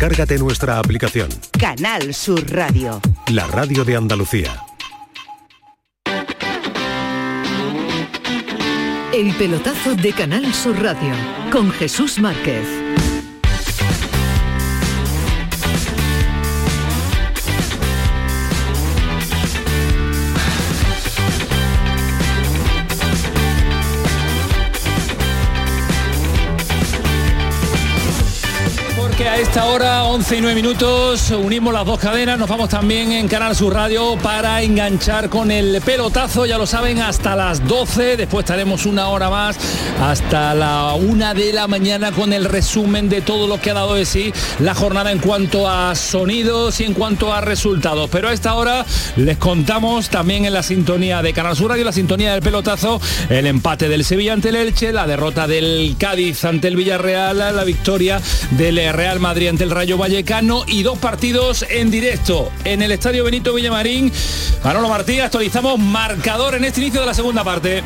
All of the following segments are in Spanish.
Descárgate nuestra aplicación. Canal Sur Radio. La radio de Andalucía. El pelotazo de Canal Sur Radio con Jesús Márquez. Porque a esta hora, 11 y 9 minutos, unimos las dos cadenas, nos vamos también en Canal Sur Radio para enganchar con el pelotazo, ya lo saben, hasta las 12, después estaremos una hora más, hasta la una de la mañana con el resumen de todo lo que ha dado de sí la jornada en cuanto a sonidos y en cuanto a resultados. Pero a esta hora les contamos también en la sintonía de Canal Sur Radio, la sintonía del pelotazo, el empate del Sevilla ante el Elche, la derrota del Cádiz ante el Villarreal, la victoria del Real Madrid ante el Rayo Vallecano y dos partidos en directo en el Estadio Benito Villamarín. Manolo Martí, actualizamos marcador en este inicio de la segunda parte.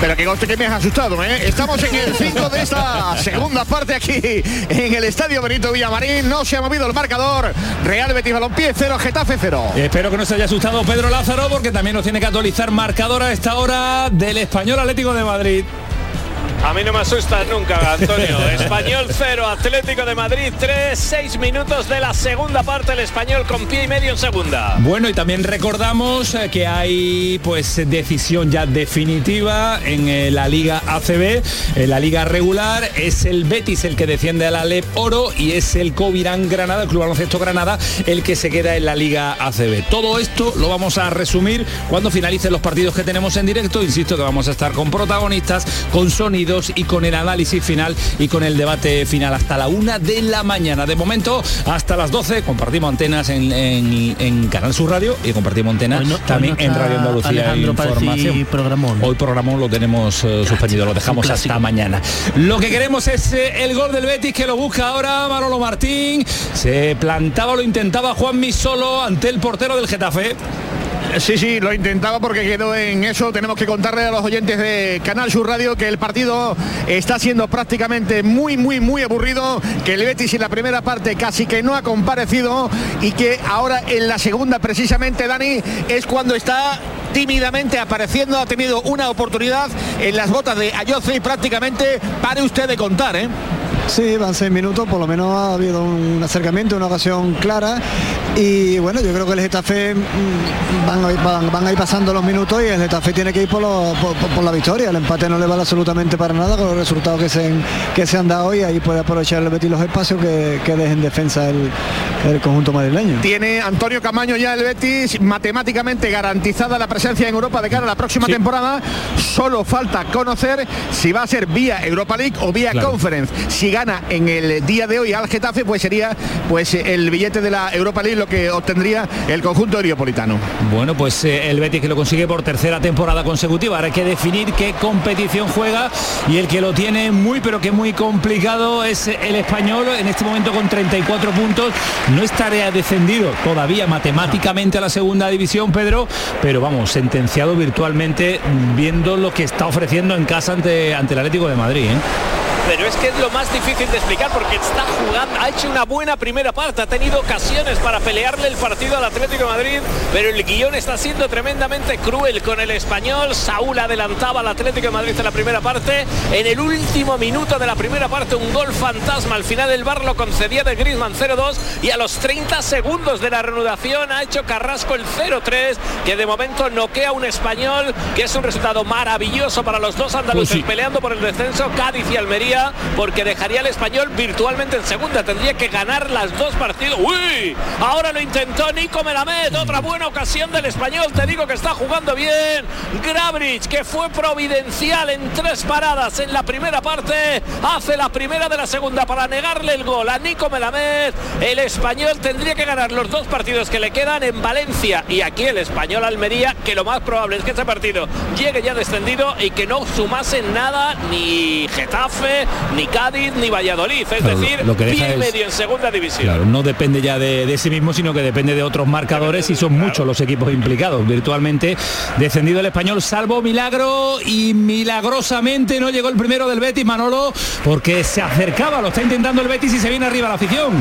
Pero que goste que me has asustado, ¿eh? Estamos en el 5 de esta segunda parte aquí en el Estadio Benito Villamarín. No se ha movido el marcador. Real Betis Balompié 0, Getafe 0. Espero que no se haya asustado Pedro Lázaro porque también nos tiene que actualizar marcador a esta hora del Español Atlético de Madrid. A mí no me asusta nunca, Antonio. Español 0, Atlético de Madrid 3, 6 minutos de la segunda parte, el español con pie y medio en segunda. Bueno, y también recordamos eh, que hay pues decisión ya definitiva en eh, la Liga ACB, en la Liga regular, es el Betis el que defiende al Alep Oro y es el Covirán Granada, el Club Baloncesto Granada, el que se queda en la Liga ACB. Todo esto lo vamos a resumir cuando finalicen los partidos que tenemos en directo, insisto que vamos a estar con protagonistas, con sonido y con el análisis final y con el debate final hasta la una de la mañana. De momento, hasta las 12 compartimos antenas en, en- en Canal Sur Radio y compartimos antenas no- también no en Radio Andalucía Información. programón. Hoy programón lo tenemos eh, suspendido, lo dejamos hasta mañana. Lo que queremos es eh, el gol del Betis que lo busca ahora Manolo Martín. Se plantaba, lo intentaba Juan solo ante el portero del Getafe. Sí, sí, lo intentaba porque quedó en eso. Tenemos que contarle a los oyentes de Canal Sur Radio que el partido está siendo prácticamente muy, muy, muy aburrido, que el Betis en la primera parte casi que no ha comparecido y que ahora en la segunda precisamente, Dani, es cuando está tímidamente apareciendo, ha tenido una oportunidad en las botas de Ayoce y prácticamente pare usted de contar, ¿eh? Sí, van seis minutos, por lo menos ha habido un acercamiento, una ocasión clara. Y bueno, yo creo que el Getafe mm, van, van, van a ir pasando los minutos y el Getafe tiene que ir por, lo- por- la victoria. El empate no le vale absolutamente para nada con los resultados que se, han- que se han dado y ahí puede aprovechar el Betis los espacios que, que deje en defensa el, el conjunto madrileño. Tiene Antonio Camaño ya el Betis matemáticamente garantizada la presencia en Europa de cara a la próxima Sí. temporada. Solo falta conocer si va a ser vía Europa League o vía Claro. Conference. Si en el día de hoy al Getafe, pues sería pues el billete de la Europa League lo que obtendría el conjunto heriopolitano. Bueno, pues eh, el Betis que lo consigue por tercera temporada consecutiva. Ahora hay que definir qué competición juega y el que lo tiene muy pero que muy complicado es el español en este momento con 34 puntos. No estaría descendido todavía matemáticamente a la segunda división, Pedro, pero vamos, sentenciado virtualmente viendo lo que está ofreciendo en casa ante, ante el Atlético de Madrid. ¿eh? Pero es que es lo más difícil de explicar porque está jugando, ha hecho una buena primera parte, ha tenido ocasiones para pelearle el partido al Atlético de Madrid, pero el guion está siendo tremendamente cruel con el español. Saúl adelantaba al Atlético de Madrid en la primera parte. En el último minuto de la primera parte, un gol fantasma. Al final el bar lo concedía de Griezmann 0-2 y a los 30 segundos de la reanudación ha hecho Carrasco el 0-3, que de momento noquea a un español, que es un resultado maravilloso para los dos andaluces Pues sí. peleando por el descenso, Cádiz y Almería, porque dejaría al español virtualmente en segunda. Tendría que ganar las dos partidos. ¡Uy! Ahora lo intentó Nico Melamed, otra buena ocasión del español. Te digo que está jugando bien. Grabrich, que fue providencial en tres paradas en la primera parte, hace la primera de la segunda para negarle el gol a Nico Melamed. El español tendría que ganar los dos partidos que le quedan en Valencia y aquí el español Almería, que lo más probable es que ese partido llegue ya descendido y que no sumase nada ni Getafe, ni Cádiz ni Valladolid, es Claro, decir, lo que deja pie y es- medio en segunda división. Claro, no depende ya de, de sí mismo, sino que depende de otros marcadores y son muchos los equipos implicados. Virtualmente descendido el español, salvo milagro y milagrosamente no llegó el primero del Betis, Manolo, porque se acercaba, lo está intentando el Betis y se viene arriba la afición.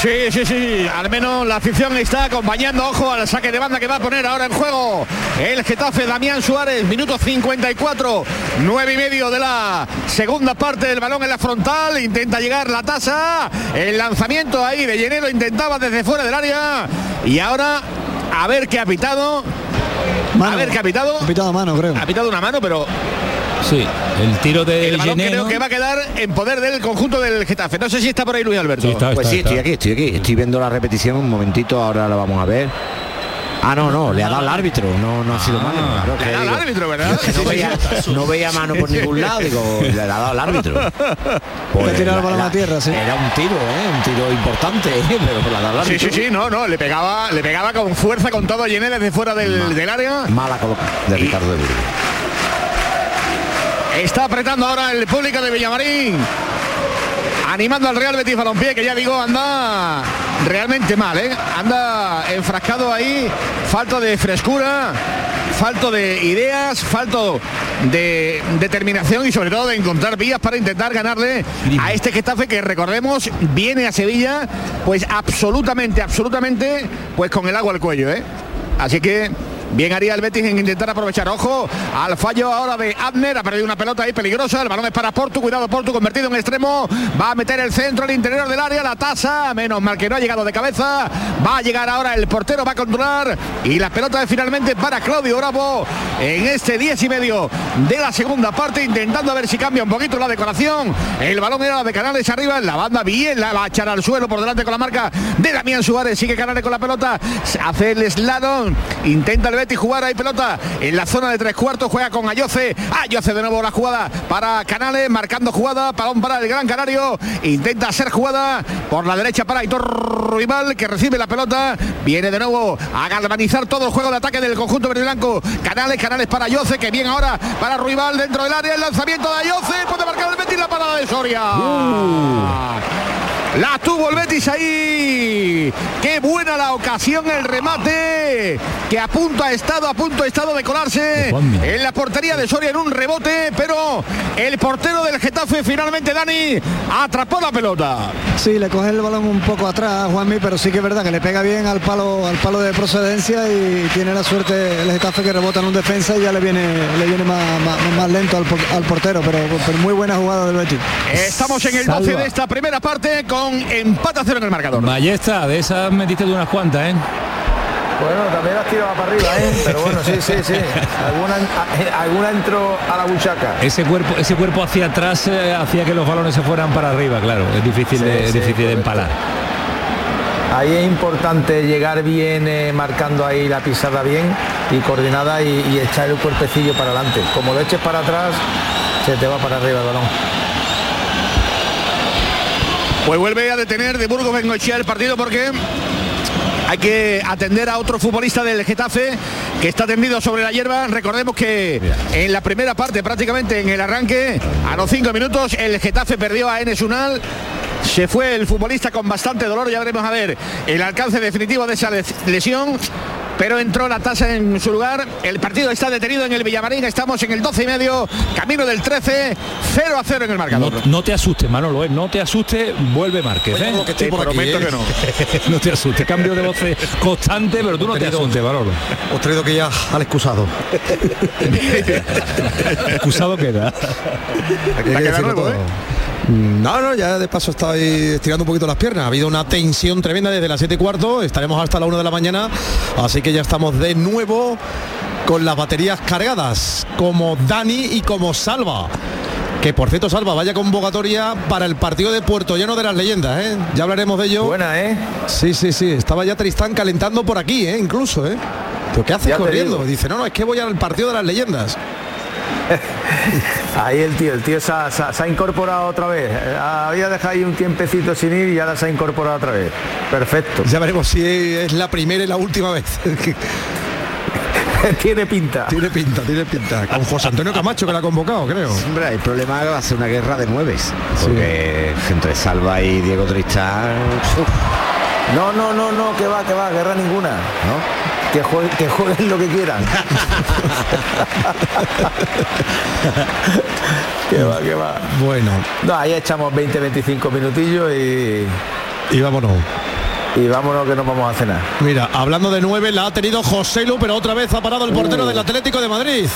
Sí, sí, sí, al menos la afición está acompañando, ojo al saque de banda que va a poner ahora en juego el Getafe Damián Suárez, minuto 54, nueve y medio de la segunda parte del balón en la frontal, intenta llegar la tasa, el lanzamiento ahí de Llenero intentaba desde fuera del área. Y ahora a ver qué ha pitado, a ver qué ha pitado, Ha pitado mano, creo. ha pitado una mano, pero Sí, el tiro de el balón creo que va a quedar en poder del conjunto del Getafe, no sé si está por ahí Luis Alberto. Sí, está, Pues sí, está. estoy aquí, estoy aquí. Estoy viendo la repetición un momentito, ahora la vamos a ver. Ah, no, no, le ha dado al árbitro, no, no ha sido mano. claro, que Le da al digo, árbitro, ¿verdad? que no, veía, no veía mano por ningún lado, digo, le ha dado al árbitro. Pues Le ha tirado el la- balón a la- tierra, sí. Era un tiro, ¿eh? un tiro importante, ¿eh? pero le ha dado al Sí, árbitro. sí, sí, no, no, le pegaba, le pegaba con fuerza, con todo Llené desde fuera del, del área. Mala coloca de Ricardo de Burgos. Está apretando ahora el público de Villamarín. Animando al Real Betis Balompié, que ya digo, anda realmente mal, ¿eh? Anda enfrascado ahí, falta de frescura, falta de ideas, falta de determinación y sobre todo de encontrar vías para intentar ganarle a este Getafe que recordemos viene a Sevilla pues absolutamente, absolutamente pues con el agua al cuello, ¿eh? Así que Bien haría el Betis en intentar aprovechar. Ojo al fallo ahora de Abner. Ha perdido una pelota ahí peligrosa. El balón es para Portu. Cuidado Portu convertido en extremo. Va a meter el centro al interior del área. La tasa. Menos mal que no ha llegado de cabeza. Va a llegar ahora el portero. Va a controlar. Y la pelota es finalmente para Claudio Bravo. En este 10 y medio de la segunda parte. Intentando a ver si cambia un poquito la decoración. El balón era de Canales arriba. La banda bien. La va a echar al suelo por delante con la marca de Damián Suárez. Sigue Canales con la pelota. Hace el slalom. Intenta el Betis jugar ahí pelota en la zona de tres cuartos. Juega con Ayoce. Ayoce de nuevo la jugada para Canales. Marcando jugada. Balón para el Gran Canario. Intenta hacer jugada por la derecha para Aitor Ruibal que recibe la pelota. Viene de nuevo a galvanizar todo el juego de ataque del conjunto verde blanco. Canales, Canales para Ayoce. Que bien ahora para Ruibal dentro del área. El lanzamiento de Ayoce. Puede marcar el Betis la parada de Soria. La tuvo el Betis ahí. Qué buena la ocasión, el remate. Que a punto ha estado, a punto ha estado de colarse en la portería de Soria en un rebote. Pero el portero del Getafe finalmente, Dani, atrapó la pelota. Sí, le coge el balón un poco atrás a Juanmi, pero sí que es verdad que le pega bien al palo, al palo de procedencia y tiene la suerte el Getafe que rebota en un defensa y ya le viene, le viene más, más- más lento al, por- al portero, pero, pero muy buena jugada del Betis. Estamos en el 12 Salva. de esta primera parte con empate a cero en el marcador. Ballesta, de esas metiste de unas cuantas, ¿eh? Bueno, también las tiraba para arriba, ¿eh? Pero bueno, sí, sí, sí. Alguna, a- alguna entró a la buchaca. Ese cuerpo, ese cuerpo hacia atrás eh, hacía que los balones se fueran para arriba, claro. Es difícil, Sí, de, es difícil de empalar. Ahí es importante llegar bien, eh, marcando ahí la pisada bien y coordinada y, y echar el cuerpecillo para adelante. Como lo eches para atrás, se te va para arriba el balón. Pues vuelve a detener de Burgos Bengochea el partido porque hay que atender a otro futbolista del Getafe que está tendido sobre la hierba. Recordemos que en la primera parte, prácticamente en el arranque, a los cinco minutos, el Getafe perdió a Enes Unal. Se fue el futbolista con bastante dolor, ya veremos a ver el alcance definitivo de esa les- lesión. Pero entró la tasa en su lugar. El partido está detenido en el Villamarín. Estamos en el 12 y medio, camino del 13, 0 a 0 en el marcador. no te asustes, Manolo, ¿eh? no te asustes, vuelve Márquez. ¿eh? Te prometo que no. no te asustes, cambio de voces constante, pero tú no te asustes, Manolo. Os traído que ya al excusado. Excusado queda. Aquí hay que nuevo, todo. No, no, ya de paso estoy estirando un poquito las piernas. Ha habido una tensión tremenda desde las 7 y cuarto. Estaremos hasta la 1 de la mañana. Así que ya estamos de nuevo con las baterías cargadas. Como Dani y como Salva. Que por cierto, Salva, vaya convocatoria para el partido de Puerto Lleno de las leyendas, ¿eh? Ya hablaremos de ello. Buena, ¿eh? Sí, sí, sí. Estaba ya Tristán calentando por aquí, ¿eh? Incluso, ¿eh? ¿Pero qué haces Ya corriendo? Dice, no, no, es que voy al partido de las leyendas. Ahí el tío, el tío se ha, se ha- se ha incorporado otra vez. Eh, Había dejado ahí un tiempecito sin ir y ahora se ha incorporado otra vez. Perfecto. Ya veremos si es la primera y la última vez. tiene pinta. Tiene pinta, tiene pinta. Con José Antonio Camacho que la ha convocado, creo. Hombre, el problema va a ser una guerra de nueves. Porque entre Salva y Diego Tristán. uf, No, no, no, no, que va, que va, guerra ninguna. ¿no? Que jueguen, que jueguen lo que quieran. que va, que va. Bueno, No, ahí echamos 20, 25 minutillos y, y vámonos. y vámonos que nos vamos a cenar. Mira, hablando de nueve, la ha tenido José Lu, pero otra vez ha parado el portero del Atlético de Madrid.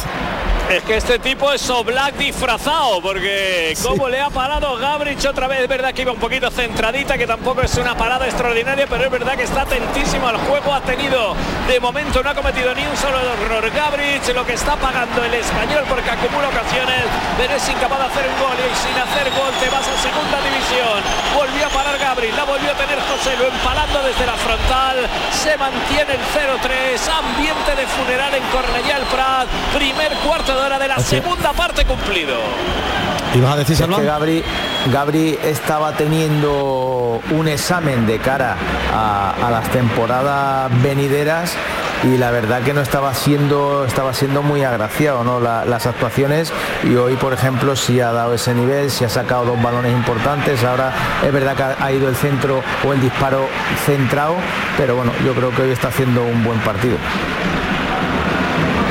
Es que este tipo es Oblak disfrazado, porque como le ha parado Gabrich otra vez, es verdad que iba un poquito centradita, que tampoco es una parada extraordinaria, pero es verdad que está atentísimo al juego, ha tenido, de momento no ha cometido ni un solo error Gabrich, lo que está pagando el español, porque acumula ocasiones, pero es incapaz de hacer un gol y sin hacer gol te vas a segunda división. Volvió a parar Gabrich, la volvió a tener José, lo empalando desde la frontal, se mantiene el 0-3, ambiente de funeral en Cornellà el Prat, primer cuarto de hora de la segunda parte cumplido. ¿Y vas a decir, Es que? Gabri, Gabri estaba teniendo un examen de cara a, a las temporadas venideras y la verdad que no estaba siendo estaba siendo muy agraciado ¿no? La- las actuaciones y hoy por ejemplo sí ha dado ese nivel sí ha sacado dos balones importantes ahora es verdad que ha, ha ido el centro o el disparo centrado pero bueno yo creo que hoy está haciendo un buen partido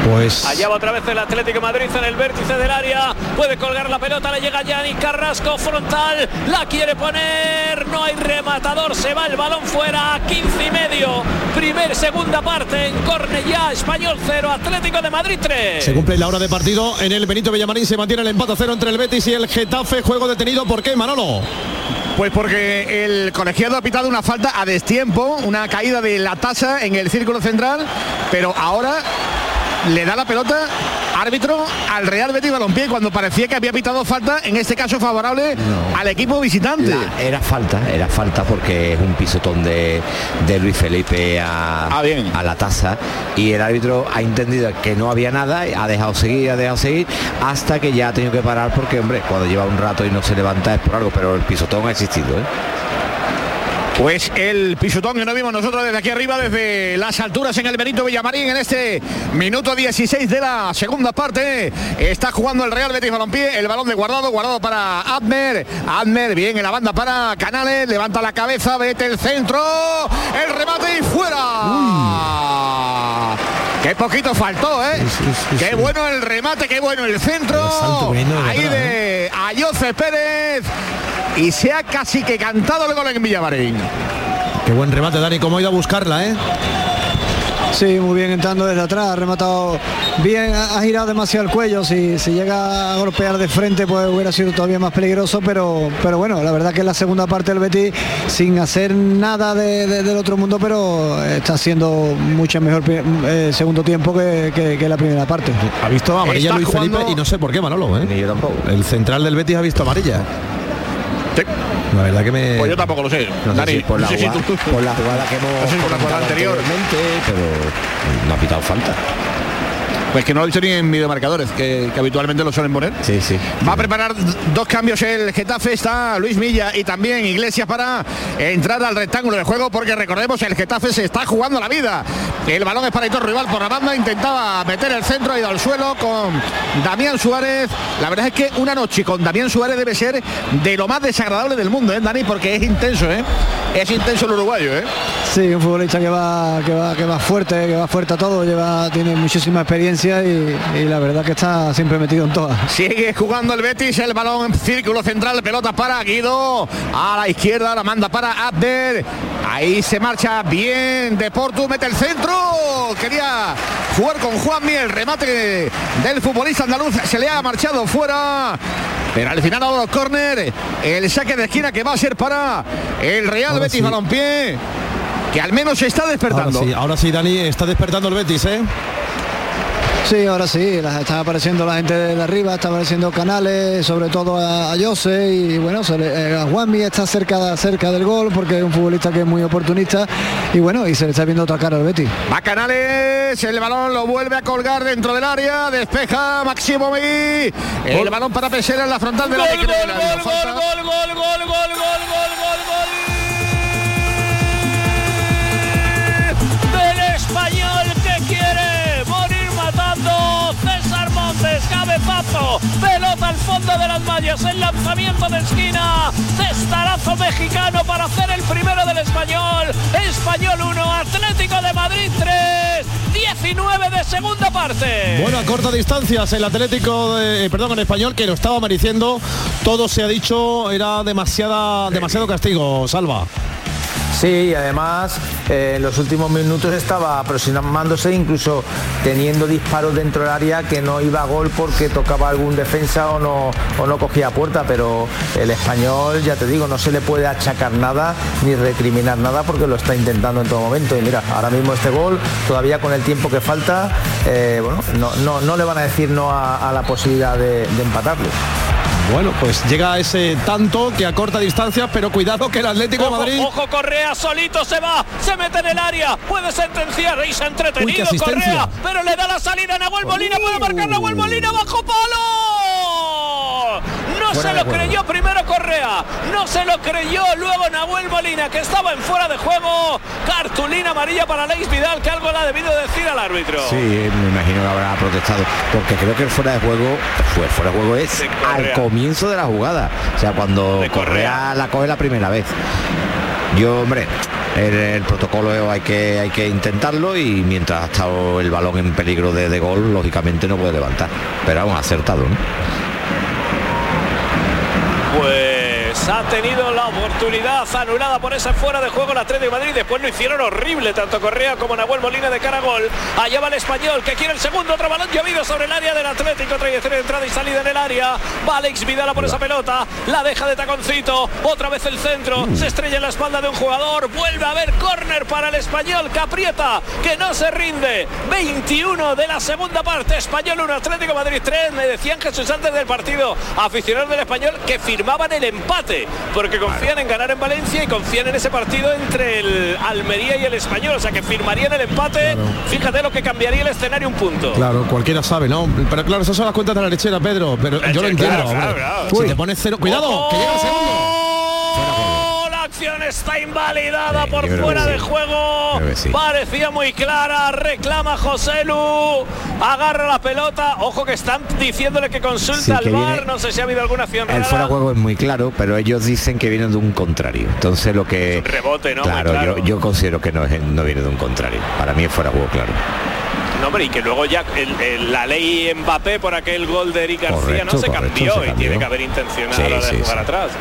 Pues Allá va otra vez el Atlético de Madrid en el vértice del área. Puede colgar la pelota, le llega Yanni Carrasco frontal. La quiere poner. No hay rematador. Se va el balón fuera. 15 y medio. Primer, segunda parte en Cornellá. Español 0, Atlético de Madrid 3. se cumple la hora de partido en el Benito Villamarín. Se mantiene el empate a cero entre el Betis y el Getafe. Juego detenido. ¿Por qué, Manolo? Pues porque el colegiado ha pitado una falta a destiempo, una caída de la tasa en el círculo central, pero ahora le da la pelota árbitro al Real Betis Balompié cuando parecía que había pitado falta, en este caso favorable al equipo visitante. La- era falta, era falta porque es un pisotón de, de Luis Felipe a, Ah, bien. a la taza y el árbitro ha entendido que no había nada, ha dejado seguir, ha dejado seguir, hasta que ya ha tenido que parar porque, hombre, cuando lleva un rato y no se levanta es por algo, pero el pisotón ha existido. ¿eh? Pues el pisotón que no vimos nosotros desde aquí arriba, desde las alturas en el Benito Villamarín, en este minuto 16 de la segunda parte. Está jugando el Real Betis Balompié, el balón de guardado, guardado para Admer. Admer, bien en la banda para Canales, levanta la cabeza, vete el centro, el remate y fuera. Qué poquito faltó, ¿eh? qué bueno el remate, qué bueno el centro. El bueno Ahí atrás, de Ayoce Pérez. Y se ha casi que cantado el gol en Villamarín. Qué buen remate, Dani. ¿Cómo ha ido a buscarla, eh? Sí, muy bien entrando desde atrás, ha rematado bien, ha girado demasiado el cuello, si, si llega a golpear de frente pues hubiera sido todavía más peligroso, pero, pero bueno, la verdad que en la segunda parte del Betis, sin hacer nada de- de- del otro mundo, pero está haciendo mucho mejor eh, segundo tiempo que, que- que la primera parte. Ha visto amarilla Está Luis jugando- Felipe y no sé por qué, Manolo, ¿eh? Ni yo tampoco. El central del Betis ha visto amarilla. La verdad que me... Pues yo tampoco lo sé. No sé Dani, si por la, no sé si jugada, tú- por la jugada que hemos No sé si por la jugada anteriormente, pero no ha pitado falta. Pues que no lo he visto ni en videomarcadores, que, que habitualmente lo suelen poner. Sí, sí. Va a preparar dos cambios el Getafe, está Luis Milla y también Iglesias para entrar al rectángulo de juego, porque recordemos el Getafe se está jugando la vida. El balón es para Hitor Rival por la banda, intentaba meter el centro, ha ido al suelo con Damián Suárez. La verdad es que una noche con Damián Suárez debe ser de lo más desagradable del mundo, ¿eh, Dani? Porque es intenso, ¿eh? Es intenso el uruguayo, ¿eh? Sí, un futbolista que va, que va, que va fuerte, que va fuerte a todo, lleva, tiene muchísima experiencia y, y la verdad que está siempre metido en todas. Sigue jugando el Betis, el balón en círculo central, pelota para Guido, a la izquierda la manda para Abder, ahí se marcha bien de Porto, mete el centro, quería jugar con Juan el remate del futbolista andaluz se le ha marchado fuera. Pero al final dado córner, el saque de esquina que va a ser para el Real Ahora Betis sí. Balompié, que al menos se está Ahora despertando. sí, ahora sí, Dani, está despertando el Betis, ¿eh? Sí, ahora sí, está apareciendo la gente de arriba, está apareciendo Canales, sobre todo a, a Jose y bueno, se le- eh, a Juanmi está cerca, cerca del gol porque es un futbolista que es muy oportunista y bueno, y se le está viendo otra cara al Betis. Va Canales, el balón lo vuelve a colgar dentro del área, despeja Máximo Megui, el balón para Pesera en la frontal gol, gol, gol, gol, gol, gol, gol, gol, gol, fondo de las mallas, el lanzamiento de esquina, testarazo mexicano para hacer el primero del español. Español 1, Atlético de Madrid 3, 19 de segunda parte. Bueno, a corta distancias el Atlético, de, eh, perdón, en español, que lo estaba mereciendo, todo se ha dicho, era demasiada, demasiado castigo, Salva. Sí, además eh, en los últimos minutos estaba aproximándose, incluso teniendo disparos dentro del área que no iba a gol porque tocaba algún defensa o no, o no cogía puerta, pero el español, ya te digo, no se le puede achacar nada ni recriminar nada porque lo está intentando en todo momento. Y mira, ahora mismo este gol, todavía con el tiempo que falta, eh, bueno, no, no, no le van a decir no a, a la posibilidad de, de empatarlo. Bueno, pues llega ese tanto que a corta distancia, pero cuidado que el Atlético de Madrid... ojo, Correa solito se va, se mete en el área, puede sentenciar y se ha Uy, entretenido asistencia. Correa, pero le da la salida a Nahuel Molina, puede marcar Nahuel Molina bajo palo. Se lo creyó primero Correa, no se lo creyó luego Nahuel Molina que estaba en fuera de juego. Cartulina amarilla para Leis Vidal que algo le ha debido decir al árbitro. Sí, me imagino que habrá protestado, porque creo que el fuera de juego, fue fuera de juego es De al comienzo de la jugada, o sea, cuando. Correa la coge la primera vez. Yo, hombre, el, el protocolo hay que hay que intentarlo y mientras ha estado el balón en peligro de, de gol, lógicamente no puede levantar. Pero vamos, acertado, ¿no? Pues ha tenido la oportunidad anulada por esa fuera de juego el Atlético de Madrid. Después lo hicieron horrible, tanto Correa como Nahuel Molina de cara a gol. Allá va el español que quiere el segundo. Otro balón llovido sobre el área del Atlético. Trayectoria de entrada y salida en el área. Va Alex Vidal por esa pelota. La deja de taconcito. Otra vez el centro. Se estrella en la espalda de un jugador. Vuelve a haber córner para el español. Que aprieta, que no se rinde. 21 de la segunda parte. Español 1, Atlético Madrid 3. Me decían Jesús antes del partido. Aficionados del español que firmaban el empate. Porque confían en ganar en Valencia y confían en ese partido entre el Almería y el español. O sea que firmarían el empate. Fíjate lo que cambiaría el escenario un punto. Claro, cualquiera sabe, ¿no? Pero claro, esas son las cuentas de la lechera, Pedro. Pero yo lo entiendo. claro, Si te pones cero. ¡Cuidado! ¡Que llega el segundo! Acción está invalidada Sí, por fuera de sí. juego. Sí. Parecía muy clara. Reclama José Lu. Agarra la pelota. Ojo que están diciéndole que consulte Sí, al viene- No sé si ha habido alguna acción El rara. fuera de juego es muy claro, pero ellos dicen que viene de un contrario. Entonces lo que... rebote, ¿no? Claro, claro. Yo, yo considero que no, es, no viene de un contrario. Para mí es fuera de juego, claro. No, hombre, y que luego ya el- el- la ley Mbappé por aquel gol de Eric García Correcto, no se correcto, cambió se y tiene que haber intencionado Sí, de sí, jugar sí. atrás.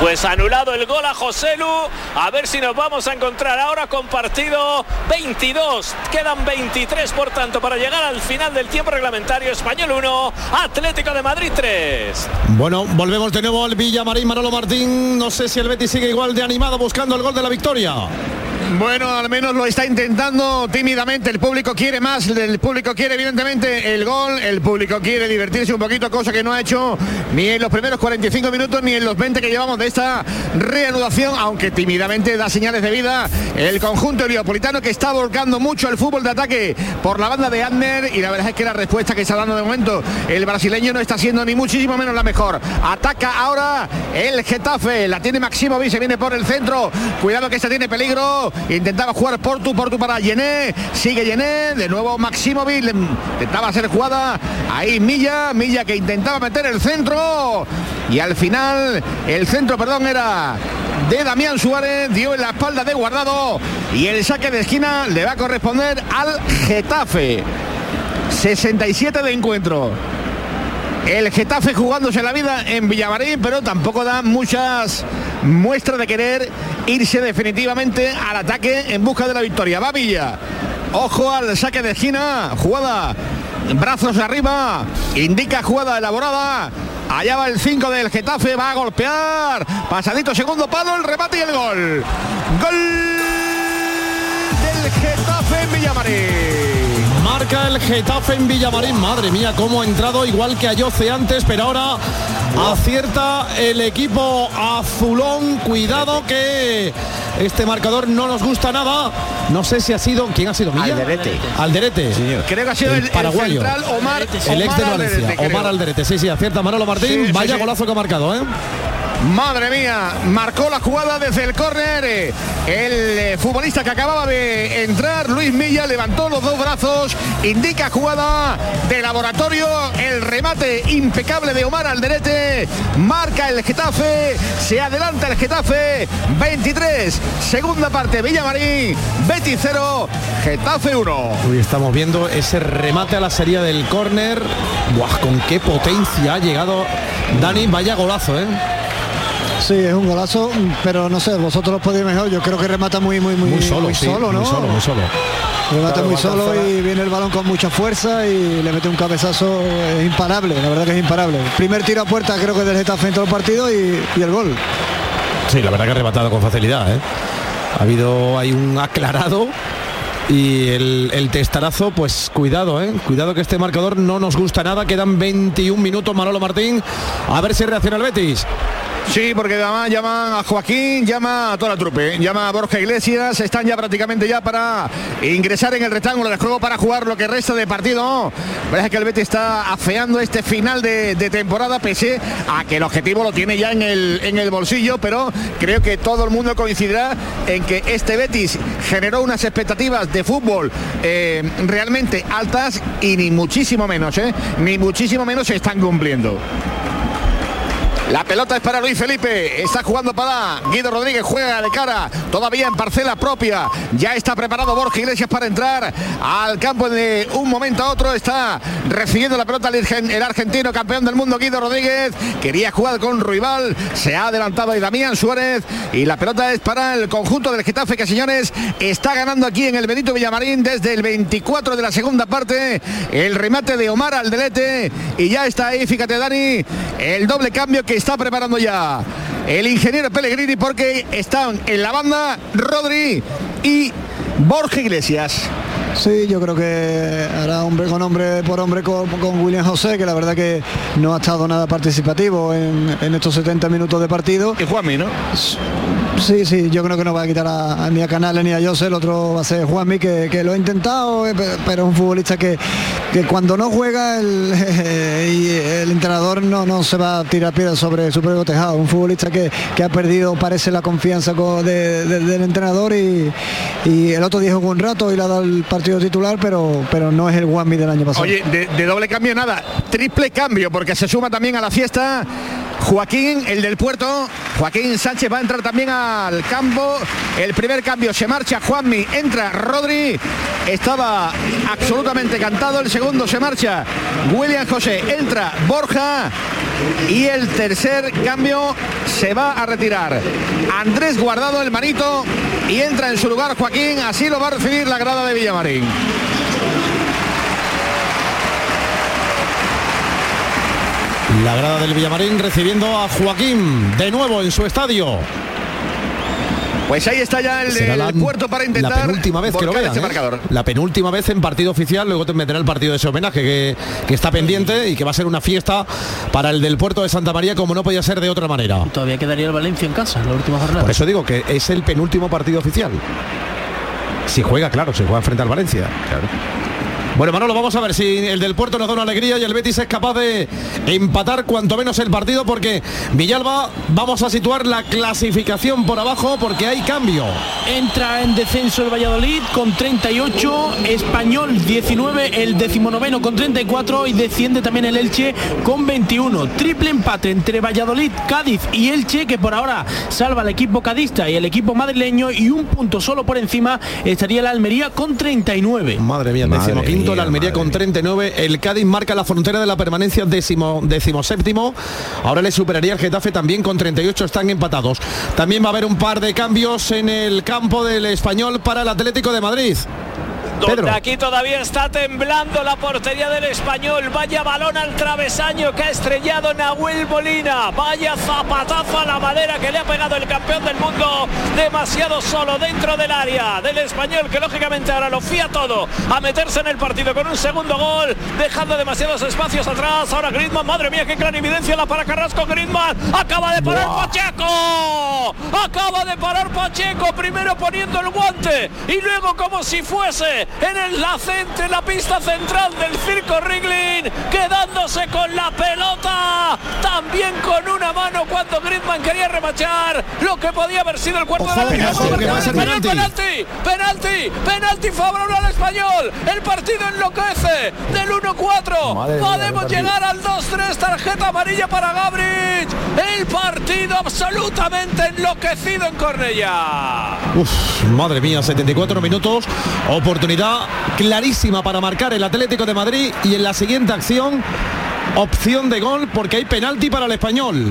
Pues anulado el gol a José Lu. A ver si nos vamos a encontrar ahora con partido 22. Quedan 23, por tanto, para llegar al final del tiempo reglamentario. Español 1, Atlético de Madrid 3. Bueno, volvemos de nuevo al Villamarín Manolo Martín. No sé si el Betis sigue igual de animado buscando el gol de la victoria. Bueno, al menos lo está intentando tímidamente. El público quiere más, el público quiere evidentemente el gol, el público quiere divertirse un poquito, cosa que no ha hecho ni en los primeros 45 minutos ni en los 20 que llevamos de esta reanudación, aunque tímidamente da señales de vida el conjunto heliopolitano que está volcando mucho el fútbol de ataque por la banda de Adner y la verdad es que la respuesta que está dando de momento el brasileño no está siendo ni muchísimo menos la mejor. Ataca ahora el Getafe, la tiene Maximovic, se viene por el centro, cuidado que esta tiene peligro, intentaba jugar Portu, Portu para Yené, sigue Yené, de nuevo Maximovic, intentaba hacer jugada, ahí Milla, Milla que intentaba meter el centro. Y al final el centro, perdón, era de Damián Suárez, dio en la espalda de Guardado. Y el saque de esquina le va a corresponder al Getafe. 67 de encuentro. El Getafe jugándose la vida en Villamarín, pero tampoco da muchas muestras de querer irse definitivamente al ataque en busca de la victoria. Va Villa. Ojo al saque de esquina. Jugada. Brazos arriba. Indica jugada elaborada. Allá va el 5 del Getafe. Va a golpear. Pasadito segundo palo. El remate y el gol. Gol del Getafe en Villamarín. Marca el Getafe en Villamarín. Madre mía, cómo ha entrado igual que Ayoce antes, pero ahora acierta el equipo azulón. Cuidado que este marcador no nos gusta nada. No sé si ha sido. ¿Quién ha sido? ¿Milla? Alderete. Alderete. Creo que ha sido el, el paraguayo. central Omar. El ex de Valencia, Alderete. Omar Alderete. Sí, sí, acierta Manolo Martín. Sí, sí, Vaya sí. golazo que ha marcado, ¿eh? Madre mía, marcó la jugada desde el córner. El eh, futbolista que acababa de entrar, Luis Milla, levantó los dos brazos, indica jugada de laboratorio, el remate impecable de Omar Alderete, marca el Getafe, se adelanta el Getafe, 23, segunda parte, Villamarín, Betis 0, Getafe 1. Hoy estamos viendo ese remate a la serie del córner. Con qué potencia ha llegado Dani, vaya golazo, ¿eh? Sí, es un golazo, pero no sé, vosotros lo podéis mejor. Yo creo que remata muy, muy, muy, Muy solo, muy sí, solo, ¿no? muy solo, muy solo. Remata Claro, muy solo fuera- y viene el balón con mucha fuerza y le mete un cabezazo es imparable, la verdad que es imparable. Primer tiro a puerta creo que del Getafe en todo el partido y, y el gol. Sí, la verdad que ha rematado con facilidad, ¿eh? Ha habido hay un aclarado y el, el testarazo, pues cuidado, ¿eh? Cuidado que este marcador no nos gusta nada. Quedan 21 minutos, Manolo Martín. A ver si reacciona el Betis. Sí, porque además llaman a Joaquín, llama a toda la trupe, llama a Borja Iglesias, están ya prácticamente ya para ingresar en el rectángulo de juego para jugar lo que resta de partido. Parece que el Betis está afeando este final de, de temporada, pese a que el objetivo lo tiene ya en el, en el bolsillo, pero creo que todo el mundo coincidirá en que este Betis generó unas expectativas de fútbol eh, realmente altas y ni muchísimo menos, ¿eh? ni muchísimo menos se están cumpliendo. La pelota es para Luis Felipe. Está jugando para Guido Rodríguez. Juega de cara. Todavía en parcela propia. Ya está preparado Borja Iglesias para entrar al campo de un momento a otro. Está recibiendo la pelota el argen- el argentino campeón del mundo Guido Rodríguez. Quería jugar con Ruibal. Se ha adelantado ahí Damián Suárez. Y la pelota es para el conjunto del Getafe que señores está ganando aquí en el Benito Villamarín desde el 24 de la segunda parte. El remate de Omar Aldelete. Y ya está ahí, fíjate Dani, el doble cambio que está preparando ya el ingeniero Pellegrini porque están en la banda Rodri y Borja Iglesias. Sí, yo creo que hará hombre con hombre por hombre con, con William José, que la verdad que no ha estado nada participativo en, en estos 70 minutos de partido. Y Juanmi, ¿no? Sí, sí, yo creo que no va a quitar a, a ni a Canales ni a José, el otro va a ser Juanmi, que, que lo ha intentado, eh, pe- pero es un futbolista que, que cuando no juega el, el entrenador no, no se va a tirar piedras sobre su propio tejado. Un futbolista que, que ha perdido, parece, la confianza co- de- de- del entrenador y, y el otro día jugó un rato y le ha dado el partido titular, pero, pero no es el Juanmi del año pasado. Oye, de doble cambio nada, triple cambio porque se suma también a la fiesta Joaquín, el del puerto. Joaquín Sánchez va a entrar también al campo. El primer cambio se marcha Juanmi, entra Rodri. Estaba absolutamente cantado. El segundo se marcha William José, entra Borja. Y el tercer cambio se va a retirar Andrés Guardado, el manito. Y entra en su lugar Joaquín. Así lo va a recibir la grada de Villamarín. La grada del Villamarín recibiendo a Joaquín de nuevo en su estadio. Pues ahí está ya el, Será el la, puerto para intentar la penúltima vez que lo vean. ese ¿eh? marcador. La penúltima vez en partido oficial, luego te meterá el partido de ese homenaje que, que está pendiente y que va a ser una fiesta para el del puerto de Santa María como no podía ser de otra manera. Todavía quedaría el Valencia en casa, la última jornada. Por eso digo que es el penúltimo partido oficial. Si juega, claro, si juega frente al Valencia. Bueno, Manolo, vamos a ver si el del puerto nos da una alegría y el Betis es capaz de empatar cuanto menos el partido porque Villalba vamos a situar la clasificación por abajo porque hay cambio. Entra en descenso el Valladolid con 38, Español 19, el decimonoveno con 34 y desciende también el Elche con 21. Triple empate entre Valladolid, Cádiz y Elche que por ahora salva al equipo cadista y el equipo madrileño y un punto solo por encima estaría la Almería con 39. Madre mía, Madre la Almería con mía. 39, el Cádiz marca la frontera de la permanencia décimo, décimo séptimo, ahora le superaría el Getafe también con 38, están empatados. También va a haber un par de cambios en el campo del español para el Atlético de Madrid. Donde Pedro. aquí todavía está temblando la portería del español. Vaya balón al travesaño que ha estrellado Nahuel Molina. Vaya zapatazo a la madera que le ha pegado el campeón del mundo. Demasiado solo dentro del área del español que lógicamente ahora lo fía todo a meterse en el partido con un segundo gol, dejando demasiados espacios atrás. Ahora Griezmann, madre mía, qué clarividencia la para Carrasco. Griezmann acaba de parar Pacheco. Acaba de parar Pacheco, primero poniendo el guante y luego como si fuese en el enlace entre la pista central del circo Riglin, quedándose con la pelota, también con una mano cuando Griezmann quería remachar lo que podía haber sido el cuarto de la final. penalti, penalti, penalti favorable al español. El partido enloquece del 1-4. Podemos llegar al 2-3, tarjeta amarilla para Gabrich. El partido absolutamente enloquecido en Cornella. Uf, madre mía, 74 minutos, oportunidad clarísima para marcar el Atlético de Madrid y en la siguiente acción opción de gol porque hay penalti para el español.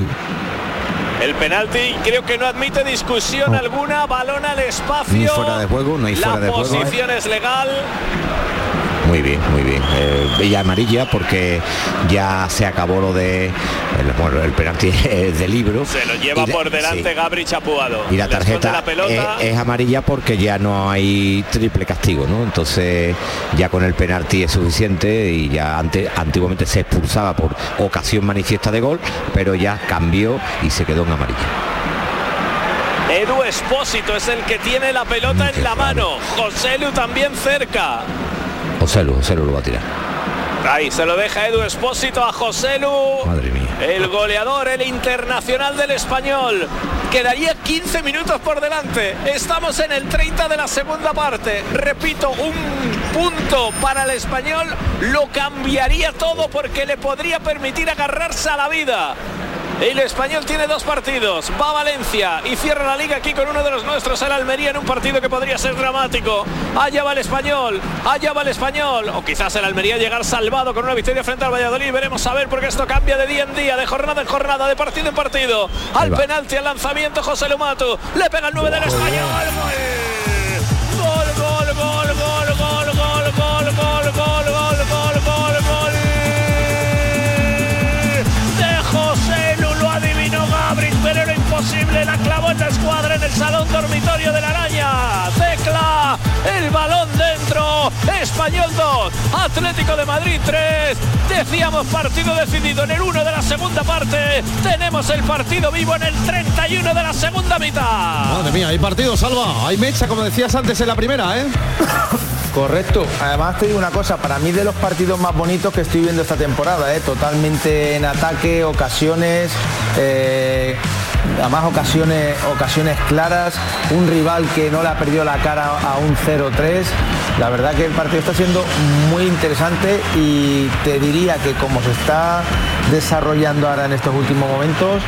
El penalti creo que no admite discusión alguna, balón al espacio. Ni fuera de juego, no hay fuera la de juego. posición es legal. Muy bien, muy bien. Eh, y amarilla porque ya se acabó lo de el, bueno, el penalti es de libro. Se lo lleva por delante sí. Gabri Chapuado. Y la tarjeta la pelota. es, es amarilla porque ya no hay triple castigo, ¿no? Entonces ya con el penalti es suficiente y ya antes antiguamente se expulsaba por ocasión manifiesta de gol, pero ya cambió y se quedó en amarilla. Edu Espósito es el que tiene la pelota en la mano. José Lu también cerca. José Lu, José Lu lo va a tirar. Ahí se lo deja Edu Espósito a José Lu. Madre mía. El goleador, el internacional del español. Quedaría 15 minutos por delante. Estamos en el 30 de la segunda parte. Repito, un punto para el español lo cambiaría todo porque le podría permitir agarrarse a la vida. El español tiene dos partidos. Va a Valencia y cierra la liga aquí con uno de los nuestros, el Almería, en un partido que podría ser dramático. Allá va el español, allá va el español. O quizás el Almería llegar salvado con una victoria frente al Valladolid. Veremos a ver porque esto cambia de día en día, de jornada en jornada, de partido en partido. Al penalti, al lanzamiento, José Lumato. Le pega el 9 del español. Gol, gol, gol, gol, gol, imposible. La clavó en la escuadra en el salón dormitorio de la araña. Tecla, el balón dentro. Español 2, Atlético de Madrid 3. Decíamos partido decidido en el 1 de la segunda parte. Tenemos el partido vivo en el 31 de la segunda mitad. Madre mía, hay partido, Salva. Hay mecha, como decías antes en la primera, ¿eh? Correcto. Además te digo una cosa, para mí de los partidos más bonitos que estoy viendo esta temporada, ¿eh? totalmente en ataque, ocasiones, eh, además ocasiones, ocasiones claras, un rival que no le ha perdido la cara a un 0-3. La verdad que el partido está siendo muy interesante y te diría que como se está desarrollando ahora en estos últimos momentos,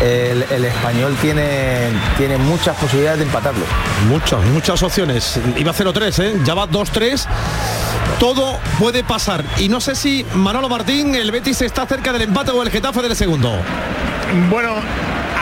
el, el español tiene, tiene muchas posibilidades de empatarlo. Muchas, muchas opciones. Iba 0-3, ¿eh? Ya va 2-3. Todo puede pasar. Y no sé si Manolo Martín, el Betis está cerca del empate o el Getafe del segundo. Bueno,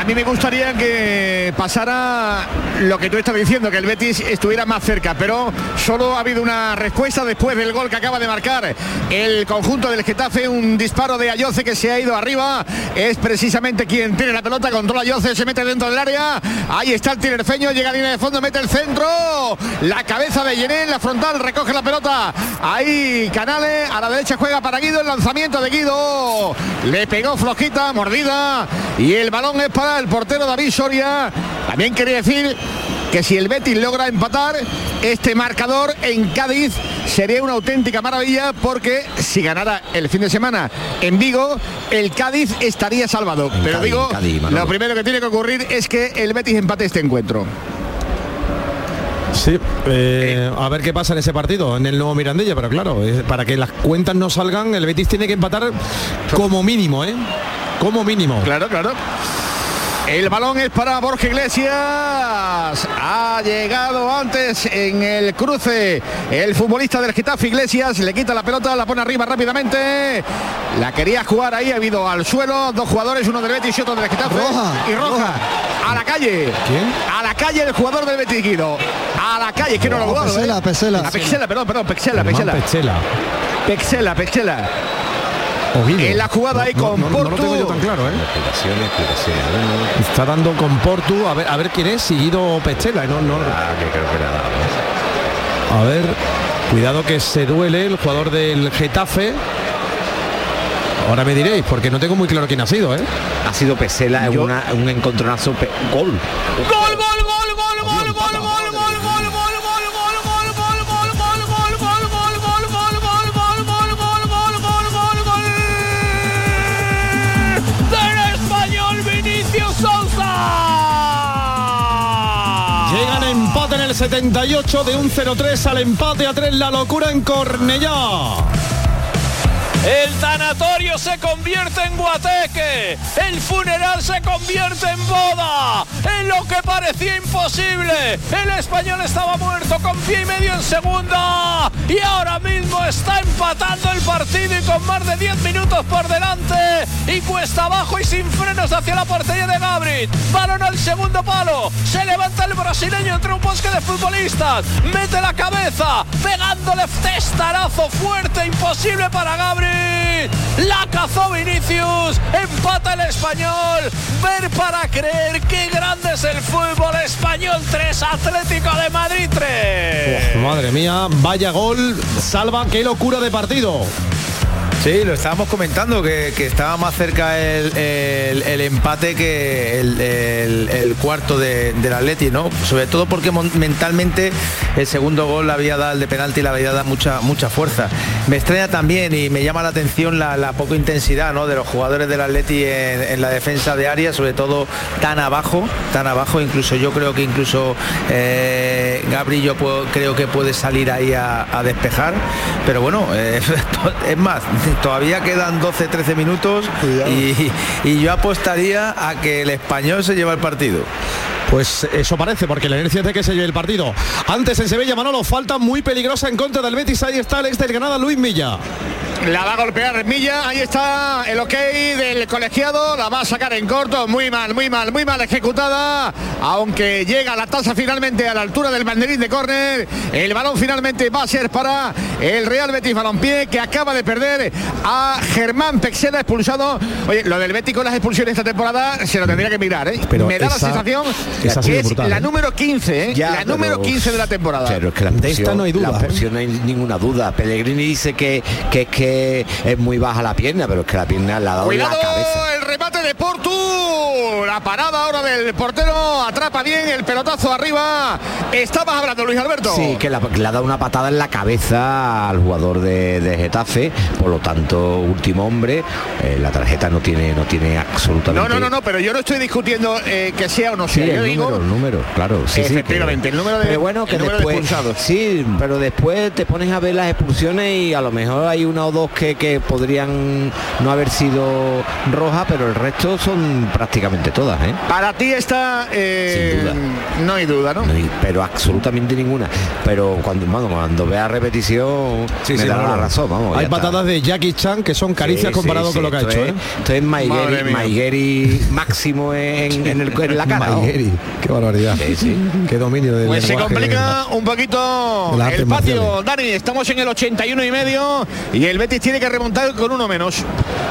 mí me gustaría que pasara lo que tú estás diciendo, que el Betis estuviera más cerca, pero solo ha habido una respuesta después del gol que acaba de marcar el conjunto del Getafe, un disparo de Ayoce que se ha ido arriba, es precisamente quien tiene la pelota, controla Ayoce, se mete dentro del área, ahí está el tinerfeño, llega a línea de fondo, mete el centro, la cabeza de Yenel, la frontal, recoge la pelota, ahí Canales, a la derecha juega para Guido, el lanzamiento de Guido, le pegó flojita, mordida, y el balón es para el portero David Soria. También quería decir que si el Betis logra empatar, este marcador en Cádiz sería una auténtica maravilla porque si ganara el fin de semana en Vigo, el Cádiz estaría salvado. Pero Cádiz, digo, Cádiz, lo primero que tiene que ocurrir es que el Betis empate este encuentro. Sí, eh, a ver qué pasa en ese partido, en el nuevo Mirandilla, pero claro, eh, para que las cuentas no salgan, el Betis tiene que empatar como mínimo, ¿eh? Como mínimo. Claro, claro. El balón es para Borja Iglesias. Ha llegado antes en el cruce el futbolista del Getafe Iglesias. Le quita la pelota, la pone arriba rápidamente. La quería jugar ahí, ha habido al suelo. Dos jugadores, uno del Betis y otro del Getafe. Roja, y roja. roja. A la calle. ¿Quién? A la calle el jugador del Betis Guido. A la calle, es que no lo ha jugado. Pexela, ¿eh? Pexela. Pexela, perdón, perdón, Pexela, Pexela. Pechela. Pexela, Pexela. En la jugada ahí con no, no, no lo tengo yo Portu. tan claro, ¿eh? Explicaciones, explicaciones. Bueno, Está dando con Portu, a ver, a ver quién es, si Guido o Pechela, no, no. ah, que creo que nada. A ver, cuidado que se duele el jugador del Getafe. Ahora me diréis, porque no tengo muy claro quién ha sido, ¿eh? Ha sido Pesela en Yo- una- un encontronazo pe- gol. Gol, gol, 78 de un 0-3 al empate a 3 la locura en Cornellá. El tanatorio se convierte en guateque. El funeral se convierte en boda. En lo que parecía imposible. El español estaba muerto con pie y medio en segunda. Y ahora mismo está empatando el partido y con más de 10 minutos por delante. Y cuesta abajo y sin frenos hacia la portería de Gabri. Balón al segundo palo. Se levanta el brasileño entre un bosque de futbolistas. Mete la cabeza. Pegándole testarazo fuerte. Imposible para La cazó Vinicius. Empata el español. Ver para creer qué grande es el fútbol español. 3 Atlético de Madrid 3. Madre mía, vaya gol. Salva, qué locura de partido. Sí, lo estábamos comentando, que, estaba más cerca el, empate que el, cuarto de- del Atleti, ¿no? Sobre todo porque mentalmente el segundo gol le había dado el de penalti, le había dado mucha, mucha fuerza. Me extraña también y me llama la atención la, la poca intensidad ¿no? de los jugadores del Atleti en, en la defensa de área, sobre todo tan abajo, tan abajo, incluso yo creo que incluso eh, Gabri yo puedo- creo que puede salir ahí a, a despejar, pero bueno, eh, es más, todavía quedan 12-13 minutos y, y yo apostaría a que el español se lleva el partido. Pues eso parece, porque la inercia es de que se lleve el partido. Antes en Sevilla, Manolo, falta muy peligrosa en contra del Betis. Ahí está el ex del Granada, Luis Milla. La va a golpear Milla, ahí está el ok del colegiado, la va a sacar en corto, muy mal, muy mal, muy mal ejecutada, aunque llega la tasa finalmente a la altura del banderín de córner, el balón finalmente va a ser para el Real Betis Balompié que acaba de perder a Germán Pexena expulsado. Oye, lo del Betis con las expulsiones esta temporada se lo tendría que mirar, ¿eh? Pero Me da la sensación esa que es brutal, la ¿eh? número 15, ¿eh? Ya, la número pero- 15 de la temporada. Pero es que la De esta no hay duda, la ¿eh? expulsión no hay ninguna duda. Pellegrini dice que, que es que es muy baja la pierna, pero es que la pierna la ha dado en la Cuidado cabeza. el remate de Portu. La parada ahora del portero. Atrapa bien el pelotazo arriba. Estabas hablando, Luis Alberto. Sí, que, la- le ha dado una patada en la cabeza al jugador de, de Getafe, por lo tanto, último hombre, eh, la tarjeta no tiene, no tiene absolutamente. No, no, no, no, pero yo no estoy discutiendo eh, que sea o no Sí, sea. yo el digo número, el número, claro. Sí, sí, que- Efectivamente, el número de- pero bueno, que de después, expulsados. sí, pero después te pones a ver las expulsiones y a lo mejor hay una o dos que, que podrían no haber sido rojas, pero el resto son prácticamente todas, ¿eh? Para ti está. eh, Sin duda. No hay duda, ¿no? No hay- pero absolutamente ninguna. Pero cuando, bueno, cuando vea repetición, Sí, me sí, dará Manolo. la razón, vamos. Hay está. patadas de Jackie Chan que son caricias Sí, comparado sí, con sí, lo que ha hecho. es- ¿eh? Esto es Maigueri. Maigueri máximo en, en el- en la cara. qué barbaridad. Sí, sí. Qué dominio Pues se complica un poquito el patio, marciales. Dani. Estamos en el 81 y medio y el Betis tiene que remontar con uno menos.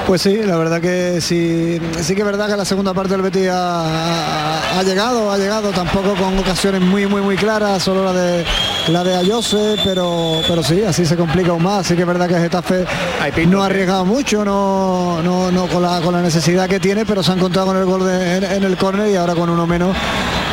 Pues sí, la verdad que sí, sí que es verdad que la segunda parte del Betis ha, ha- ha llegado, ha llegado tampoco con ocasiones muy muy muy claras, solo la de la de Ayose, pero pero sí, así se complica aún más. Sí que es verdad que Getafe no ha arriesgado mucho, no, no, no con la con la necesidad que tiene, pero se ha encontrado con el gol de- en, en el córner y ahora con uno menos.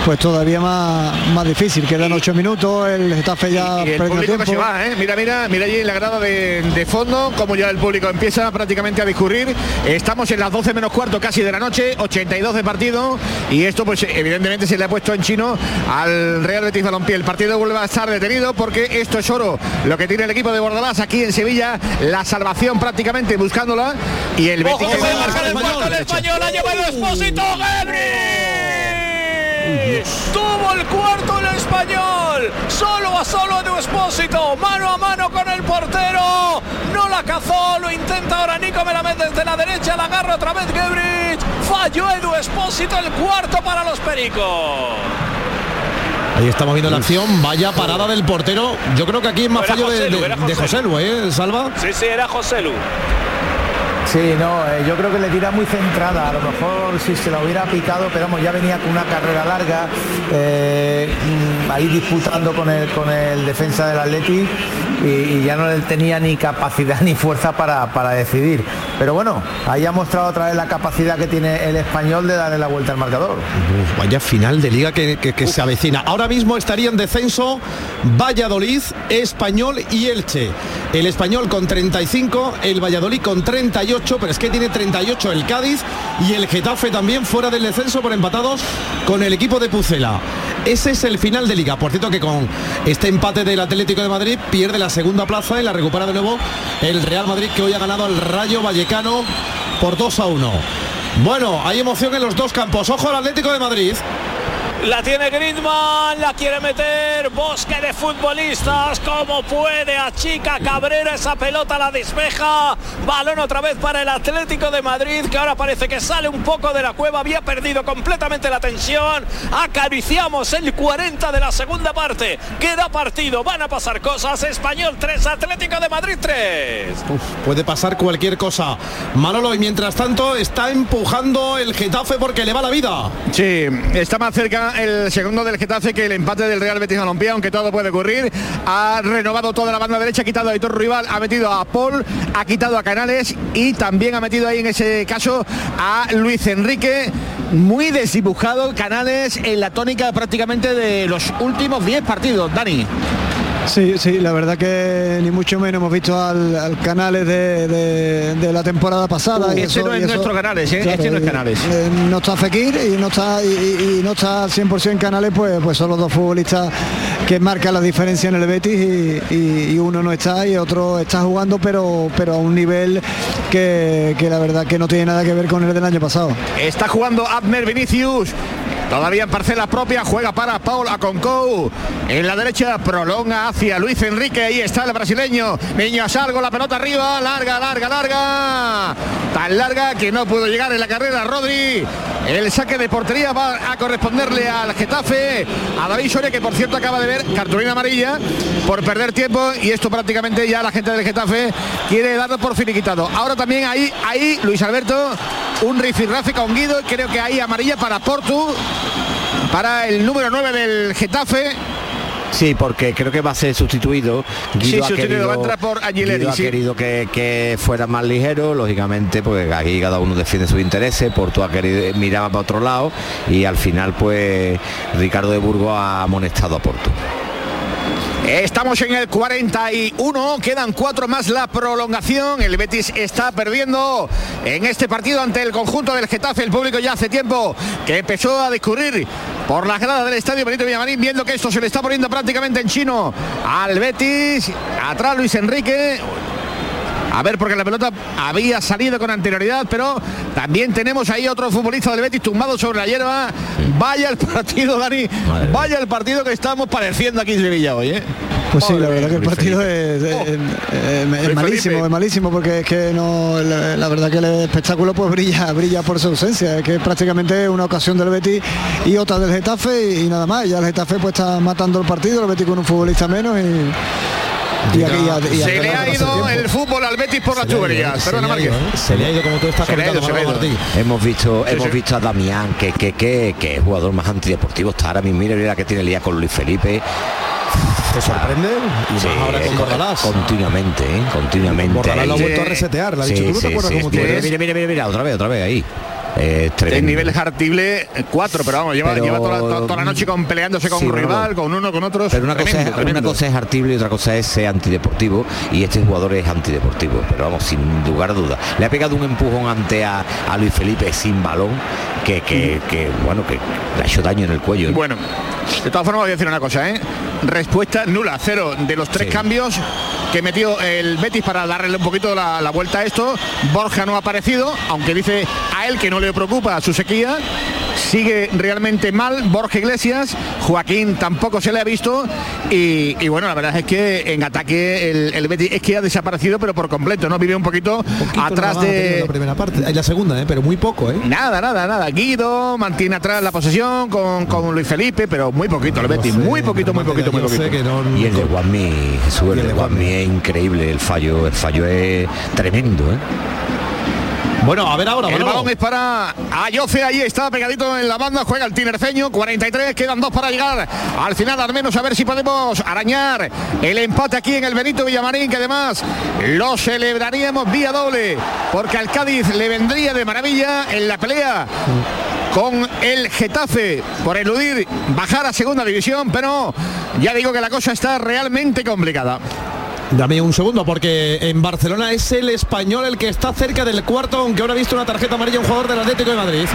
Pues todavía más, más difícil, quedan ocho minutos, el Getafe ya Y el que se va, ¿eh? Mira, mira, mira allí en la grada de, de fondo, como ya el público empieza prácticamente a discurrir. Estamos en las 12 menos cuarto casi de la noche, 82 de partido. Y esto, pues evidentemente se le ha puesto en chino al Real Betis Balompié. El partido vuelve a estar detenido porque esto es oro. Lo que tiene el equipo de Bordalás aquí en Sevilla, la salvación prácticamente buscándola. Y el Betis Ojo, que marcar el el español, ha llevado Expósito Gebri. Tuvo el cuarto el español, solo a solo de Expósito, mano a mano con el portero, no la cazó, lo intenta ahora Nico, me la mete desde la derecha, la agarra otra vez Gebrich, falló Edu Expósito, el cuarto para los Pericos. Ahí estamos viendo la acción, vaya parada del portero. Yo creo que aquí es más fallo de, Joselu, de-. José ¿eh? Salva. Sí, sí, era José Lu. Sí, no, eh, yo creo que le tira muy centrada. A lo mejor si se la hubiera picado, pero vamos, ya venía con una carrera larga, eh, mm, ahí disputando con el, con el defensa del Atleti y, y ya no tenía ni capacidad ni fuerza para, para decidir. Pero bueno, ahí ha mostrado otra vez la capacidad que tiene el español de darle la vuelta al marcador. Uf, vaya final de liga que, que- que se avecina. Ahora mismo estaría en descenso Valladolid, Español y Elche. El Español con 35, el Valladolid con 38, pero es que tiene 38 el Cádiz y el Getafe también fuera del descenso por empatados con el equipo de Pucela. Ese es el final de liga. Por cierto que con este empate del Atlético de Madrid pierde la segunda plaza y la recupera de nuevo el Real Madrid que hoy ha ganado al Rayo Vallecano por 2 a 1. Bueno, hay emoción en los dos campos. Ojo al Atlético de Madrid. La tiene Griezmann, la quiere meter, bosque de futbolistas, como puede, achica Cabrera, esa pelota la despeja, balón otra vez para el Atlético de Madrid, que ahora parece que sale un poco de la cueva, había perdido completamente la tensión, acariciamos el 40 de la segunda parte, queda partido, van a pasar cosas, Español 3, Atlético de Madrid 3. Uf, puede pasar cualquier cosa. Manolo, y mientras tanto está empujando el Getafe porque le va la vida. Sí, está más cerca el segundo del Getafe que el empate del Real Betis Balompié, aunque todo puede ocurrir. Ha renovado toda la banda derecha, ha quitado a Aitor Rival, ha metido a Paul, ha quitado a Canales y también ha metido ahí en ese caso a Luis Enrique. Muy desdibujado Canales en la tónica prácticamente de los últimos 10 partidos. Dani. Sí, sí, la verdad que ni mucho menos hemos visto al, al Canales de, de- de la temporada pasada. Uh, y ese eso- no es y eso- nuestro Canales, ¿eh? Este no es Canales. eh, no está Fekir y no está y, y- y no está 100% Canales, pues, pues son los dos futbolistas que marcan la diferencia en el Betis y, y- y uno no está y otro está jugando, pero, pero a un nivel que, que la verdad que no tiene nada que ver con el del año pasado. Está jugando Abner Vinicius. Todavía en parcela propia, juega para Paul Aconcou. En la derecha prolonga hacia Luis Enrique. Ahí está el brasileño. Niño Salgo, la pelota arriba. Larga, larga, larga. Tan larga que no pudo llegar en la carrera Rodri. El saque de portería va a corresponderle al Getafe. A David Soria, que por cierto acaba de ver cartulina amarilla por perder tiempo. Y esto prácticamente ya la gente del Getafe quiere darlo por finiquitado. Ahora también ahí, ahí Luis Alberto, un rifirrafe con Guido. Creo que ahí amarilla para Portu. Para el número 9 del Getafe. Sí, porque creo que va a ser sustituido. Sí, ha sustituido, va a entrar por Aguilera, Guido ha querido que, que fuera más ligero, lógicamente, porque aquí cada uno defiende sus intereses, Porto ha querido miraba para otro lado y al final pues Ricardo de Burgos ha amonestado a Porto. Estamos en el 41, quedan cuatro más la prolongación. El Betis está perdiendo en este partido ante el conjunto del Getafe. El público ya hace tiempo que empezó a discurrir por las gradas del estadio Benito Villamarín, viendo que esto se le está poniendo prácticamente en chino al Betis. Atrás Luis Enrique. A ver, porque la pelota había salido con anterioridad, pero también tenemos ahí otro futbolista del Betis tumbado sobre la hierba. Vaya el partido, Dani. Vaya el partido que estamos padeciendo aquí en Sevilla hoy, ¿eh? Pues sí, la verdad que el partido es, es- Oh. es- es Luis malísimo, es malísimo porque es que no, la, la verdad que el espectáculo pues brilla, brilla por su ausencia, es que es prácticamente una ocasión del Betis y otra del Getafe y, y nada más, ya el Getafe pues está matando el partido, el Betis con un futbolista menos y, y aquí ya- y Se le ha el ido el fútbol al Betis por las tuberías. Se Perdona, le ha ido, Márquez. ¿eh? Se le ha ido como tú estás Se ha ido, se Manolo. Martín. Hemos visto, Sí, hemos sí. visto a Damián, que, que, que, que jugador más antideportivo está ahora mismo. Mira, mira que tiene lía con Luis Felipe. ¿Te sorprende? Y Sí, más ahora con Bordalás. Continuamente, ¿eh? continuamente. Bordalás lo ha vuelto a resetear, le ha dicho, ¿tú no te acuerdas cómo tú mira, eres? mira, mira, mira, mira, otra vez, otra vez ahí. Eh, El tremendo. nivel Hartible 4, pero vamos, lleva, Pero- lleva toda, toda- toda la noche con, peleándose con Sí, un rival, con uno, con otros. Pero una cosa, Tremendo, es, una tremendo. cosa es artible y otra cosa es ser antideportivo y este jugador es antideportivo, pero vamos, sin lugar a dudas. Le ha pegado un empujón ante a, a Luis Felipe sin balón que, que, que, bueno, que le ha hecho daño en el cuello. ¿eh? Bueno, de todas formas voy a decir una cosa, ¿eh? Respuesta nula, cero de los tres Sí. cambios que metió el Betis para darle un poquito la, la vuelta a esto. Borja no ha aparecido, aunque dice a él que no le preocupa su sequía. Sigue realmente mal Borja Iglesias, Joaquín tampoco se le ha visto y, y bueno, la verdad es que en ataque el, el Betis es que ha desaparecido pero por completo, ¿no? Vive un poquito, Poquito atrás de... la primera parte, Hay la segunda, ¿eh? pero muy poco, ¿eh? Nada, nada, nada. Guido mantiene atrás la posesión con, con Luis Felipe, pero muy poquito, el Betis, No sé, muy poquito, muy poquito, muy poquito. que no- Y el de Guadmi, Jesús, el Y el de es increíble, el fallo, el fallo es tremendo, ¿eh? Bueno, a ver ahora, El balón es para Ayoce, ahí está pegadito en la banda, juega el tinerfeño, 43, quedan dos para llegar al final, al menos a ver si podemos arañar el empate aquí en el Benito Villamarín, que además lo celebraríamos vía doble, porque al Cádiz le vendría de maravilla en la pelea con el Getafe por eludir bajar a segunda división, pero ya digo que la cosa está realmente complicada. Dame un segundo, porque en Barcelona es el español el que está cerca del cuarto, aunque ahora ha visto una tarjeta amarilla un jugador del Atlético de Madrid.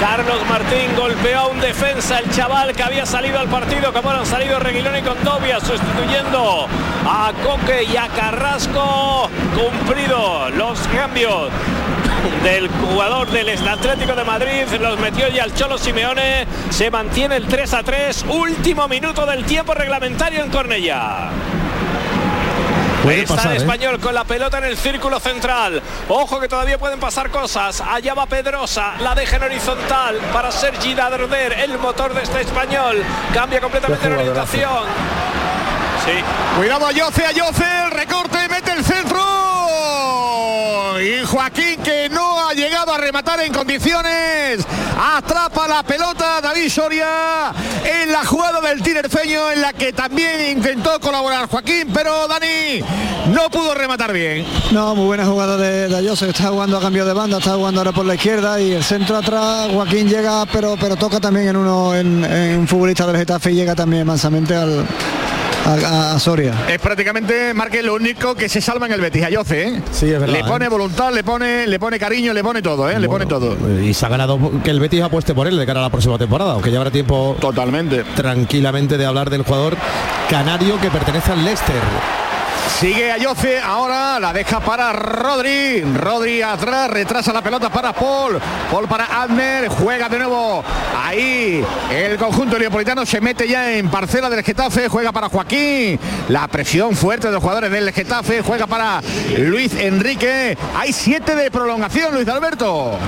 Carlos Martín golpeó a un defensa, el chaval que había salido al partido, como han salido Reguilón y Condovia, sustituyendo a Coque y a Carrasco. Cumplido los cambios del jugador del Atlético de Madrid, los metió ya el Cholo Simeone, se mantiene el 3 a 3, último minuto del tiempo reglamentario en Cornellá. Puede Está pasar, el ¿eh? español con la pelota en el círculo central. Ojo que todavía pueden pasar cosas. Allá va Pedrosa, la deja en horizontal para Sergi Darder, el motor de este español. Cambia completamente la orientación. Sí. Cuidado Ayoce, Ayoce, el recorte, mete el centro. Y Joaquín que no ha llegado a rematar en condiciones. Atrapa la pelota David Soria en la jugada del tinerfeño en la que también intentó colaborar Joaquín, pero Dani no pudo rematar bien. No, muy buena jugada de, Ayose, está jugando a cambio de banda, está jugando ahora por la izquierda y el centro atrás, Joaquín llega, pero pero toca también en uno, en, en un futbolista del Getafe y llega también mansamente al, a, a Soria. Es prácticamente Marque lo único que se salva en el Betis, Ayoce, ¿eh? Sí, es verdad, Le pone ¿eh? voluntad, le pone, le pone cariño, le pone todo, ¿eh? Le pone todo. Y se ha ganado que el Betis apueste por él de cara a la próxima temporada, aunque ya habrá tiempo Totalmente. tranquilamente de hablar del jugador canario que pertenece al Leicester. Sigue Ayoce, ahora la deja para Rodri. Rodri atrás, retrasa la pelota para Paul. Paul para Adner, juega de nuevo. Ahí el conjunto neapolitano se mete ya en parcela del Getafe, juega para Joaquín. La presión fuerte de los jugadores del Getafe, juega para Luis Enrique. Hay siete de prolongación, Luis Alberto.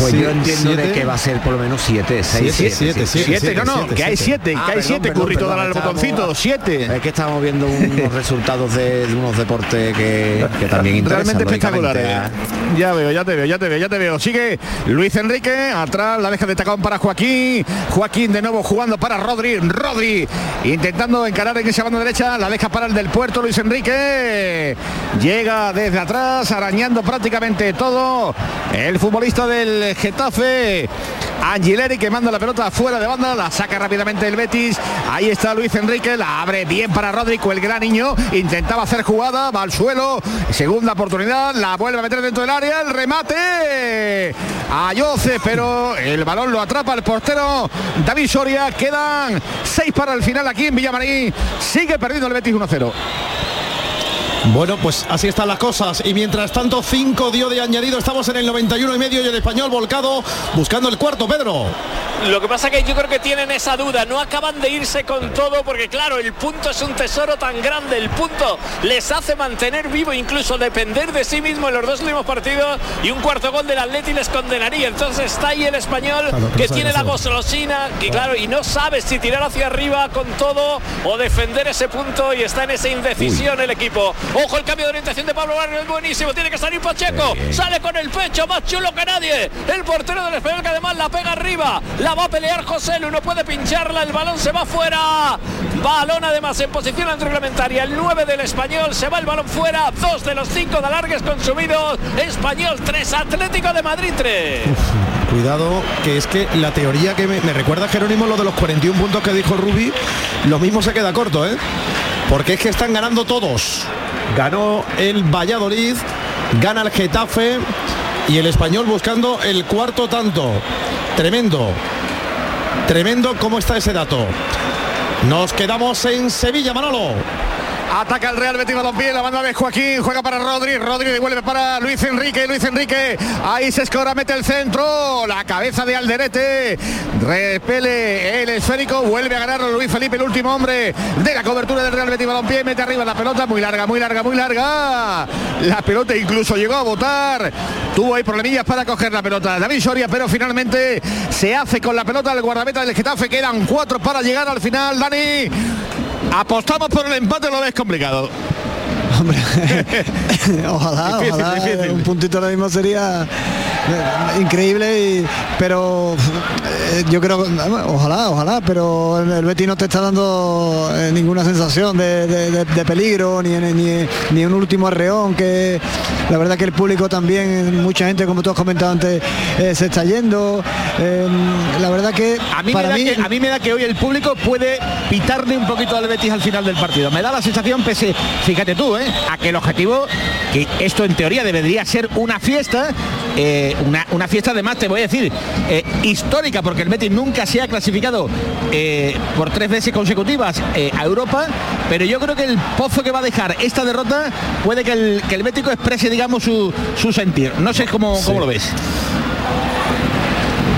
Pues Sí, yo entiendo siete. de que va a ser por lo menos siete, seis, Siete, siete, siete, siete. Siete, no, no, siete, que hay siete. siete, Ah, que hay perdón, siete, perdón, currito, perdón, dale al estábamos- botoncito, siete. Es que estamos viendo unos resultados de, de unos deportes que, que también interesan. Realmente espectacular. lógicamente, eh. Ya veo, ya te veo, ya te veo, ya te veo. Sigue Luis Enrique, atrás la deja de tacón para Joaquín. Joaquín de nuevo jugando para Rodri. Rodri intentando encarar en esa banda derecha, la deja para el del puerto Luis Enrique. Llega desde atrás, arañando prácticamente todo. El futbolista del Getafe. Angileri que manda la pelota fuera de banda, la saca rápidamente el Betis. Ahí está Luis Enrique, la abre bien para Rodrigo, el gran niño. Intentaba hacer jugada, va al suelo. Segunda oportunidad, la vuelve a meter dentro del área, el remate. A Yoce, pero el balón lo atrapa el portero David Soria. Quedan seis para el final aquí en Villamarín. Sigue perdiendo el Betis 1-0. Bueno, pues así están las cosas. Y mientras tanto, 5 dio de añadido. Estamos en el 91 y medio y el español volcado buscando el cuarto, Pedro. Lo que pasa que yo creo que tienen esa duda, no acaban de irse con todo porque claro, el punto es un tesoro tan grande, el punto les hace mantener vivo, incluso depender de sí mismo en los dos últimos partidos y un cuarto gol del Atleti les condenaría. Entonces está ahí el español Claro, que tiene la goslosina, que claro, y no sabe si tirar hacia arriba con todo o defender ese punto y está en esa indecisión el equipo. Ojo el cambio de orientación de Pablo Barrio es buenísimo, tiene que salir Pacheco, sale con el pecho más chulo que nadie. El portero del español que además la pega arriba, la va a pelear José Lu, no puede pincharla, el balón se va fuera. Balón además en posición antirreglamentaria, el 9 del español se va el balón fuera, dos de los cinco de alargues consumidos. Español 3, Atlético de Madrid 3. Cuidado, que es que la teoría que me, me recuerda Jerónimo lo de los 41 puntos que dijo Rubi, lo mismo se queda corto, ¿eh? Porque es que están ganando todos. Ganó el Valladolid, gana el Getafe y el español buscando el cuarto tanto. Tremendo. Tremendo cómo está ese dato. Nos quedamos en Sevilla, Manolo. Ataca el Real Betis Balompié, la banda de Joaquín, juega para Rodri, Rodri devuelve para Luis Enrique, Luis Enrique, ahí se escora, mete el centro, la cabeza de Alderete, repele el esférico, vuelve a ganar Luis Felipe, el último hombre de la cobertura del Real Betis Balompié, mete arriba la pelota, muy larga, muy larga, muy larga, la pelota incluso llegó a botar, tuvo ahí problemillas para coger la pelota David Soria, pero finalmente se hace con la pelota el guardameta del Getafe, quedan cuatro para llegar al final, Dani. Apostamos por el empate, lo ves complicado. Hombre, ojalá, Difícil, ojalá. difícil. Un puntito ahora mismo sería eh, increíble, y- pero eh, yo creo ojalá, ojalá, pero el, Betis no te está dando eh, ninguna sensación de, de- de- de peligro, ni, ni, ni un último arreón, que la verdad que el público también, mucha gente, como tú has comentado antes, eh, se está yendo. Eh, la verdad que A mí, para me da mí que, a mí me da que hoy el público puede pitarle un poquito al Betis al final del partido. Me da la sensación, pese, fíjate tú, ¿eh? a que el objetivo, que esto en teoría debería ser una fiesta, eh, una, una fiesta además, te voy a decir, eh, histórica, porque el Betis nunca se ha clasificado eh, por tres veces consecutivas eh, a Europa, pero yo creo que el pozo que va a dejar esta derrota puede que el, que el Bético exprese, digamos, su, su sentir. No sé cómo, cómo lo ves.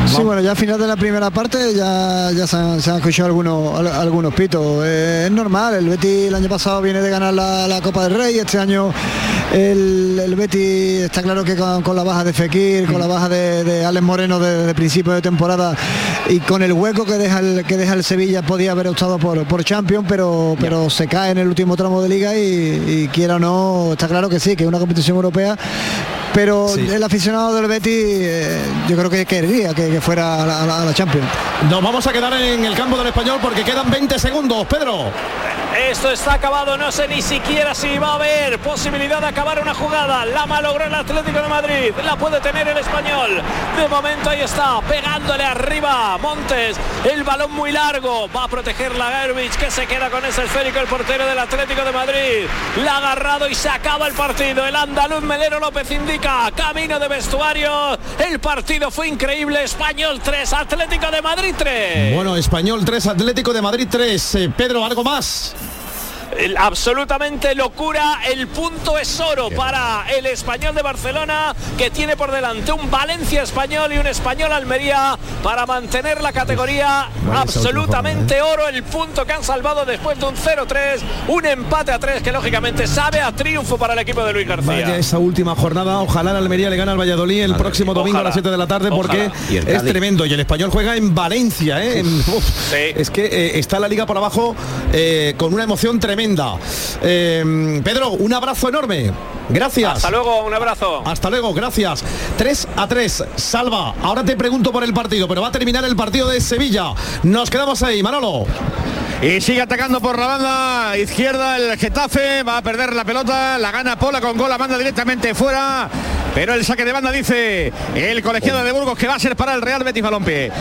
Sí, bueno, ya al final de la primera parte ya, ya se, han, se han escuchado algunos, al- algunos pitos. Eh, es normal, el Betis el año pasado viene de ganar la, la Copa del Rey, este año el, el Betis está claro que con, con la baja de Fekir, con la baja de, de Alex Moreno desde principio de temporada y con el hueco que deja el, que deja el Sevilla podía haber optado por, por Champions, pero, pero se cae en el último tramo de liga y, y quiera o no, está claro que sí, que es una competición europea pero Sí. el aficionado del Betis eh, yo creo que querría que, que fuera a la, a la- a la Champions. Nos vamos a quedar en el campo del español porque quedan 20 segundos, Pedro. Esto está acabado, no sé ni siquiera si va a haber posibilidad de acabar una jugada. La malogró el Atlético de Madrid, la puede tener el español. De momento ahí está, pegándole arriba Montes, el balón muy largo, va a proteger la Gerbich que se queda con ese esférico el portero del Atlético de Madrid. La ha agarrado y se acaba el partido. El andaluz Melero López indica camino de vestuario. El partido fue increíble. Español 3, Atlético de Madrid 3. Bueno, español 3, Atlético de Madrid 3. Eh, Pedro, ¿algo más? El- absolutamente locura. El punto es oro para el español de Barcelona que tiene por delante un Valencia español y un español Almería para mantener la categoría. Vale, absolutamente oro el punto que han salvado después de un 0-3, un empate a 3 que lógicamente sabe a triunfo para el equipo de Luis García. Vaya esa última jornada. Ojalá el Almería le gane al Valladolid el próximo domingo a las 7 de la tarde porque es tremendo. Y el español juega en Valencia. ¿eh? En- uf, Es que eh, está la liga por abajo eh, con una emoción tremenda. Eh, Pedro, un abrazo enorme. Gracias. Hasta luego, un abrazo. Hasta luego, gracias. 3 a 3. Salva, ahora te pregunto por el partido, pero va a terminar el partido de Sevilla. Nos quedamos ahí, Manolo. Y sigue atacando por la banda izquierda el Getafe, va a perder la pelota, la gana Pola con gol, la manda directamente fuera, pero el saque de banda dice el colegiado de Burgos que va a ser para el Real Betis Balompié.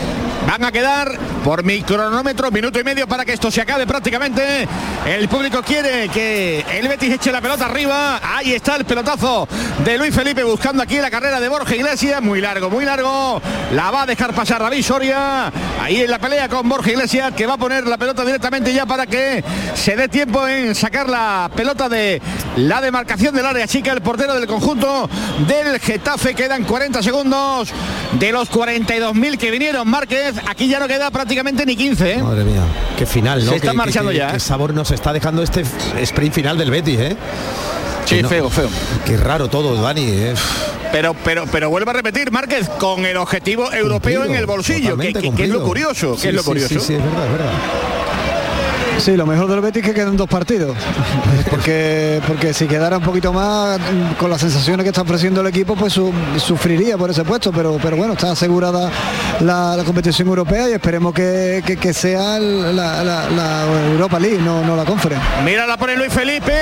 Van a quedar por mi cronómetro minuto y medio para que esto se acabe prácticamente. El público quiere que el Betis eche la pelota arriba. Ahí está el pelotazo de Luis Felipe buscando aquí la carrera de Borja Iglesias, muy largo, muy largo. La va a dejar pasar David Soria. Ahí en la pelea con Borja Iglesias que va a poner la pelota directamente ya para que se dé tiempo en sacar la pelota de la demarcación del área chica el portero del conjunto del Getafe quedan 40 segundos de los 42.000 que vinieron Márquez aquí ya no queda prácticamente ni 15 ¿eh? Madre mía, qué final, ¿no? Se está Qué- marchando qué- ya, Qué ¿eh? sabor nos está dejando este sprint final del Betis, ¿eh? Sí, no- feo, feo. Qué raro todo, Dani. ¿eh? Pero, pero, pero vuelvo a repetir, Márquez, con el objetivo europeo en el bolsillo, que, Totalmente que- que es lo curioso, que es lo sí, curioso. Sí, sí, es verdad, es verdad. Sí, lo mejor del Betis que quedan dos partidos. Porque, porque si quedara un poquito más, con las sensaciones que está ofreciendo el equipo, pues su- sufriría por ese puesto. Pero, pero bueno, está asegurada la, competición europea y esperemos que, que- sea la, Europa League, no, no la Conference. Mira, la pone Luis Felipe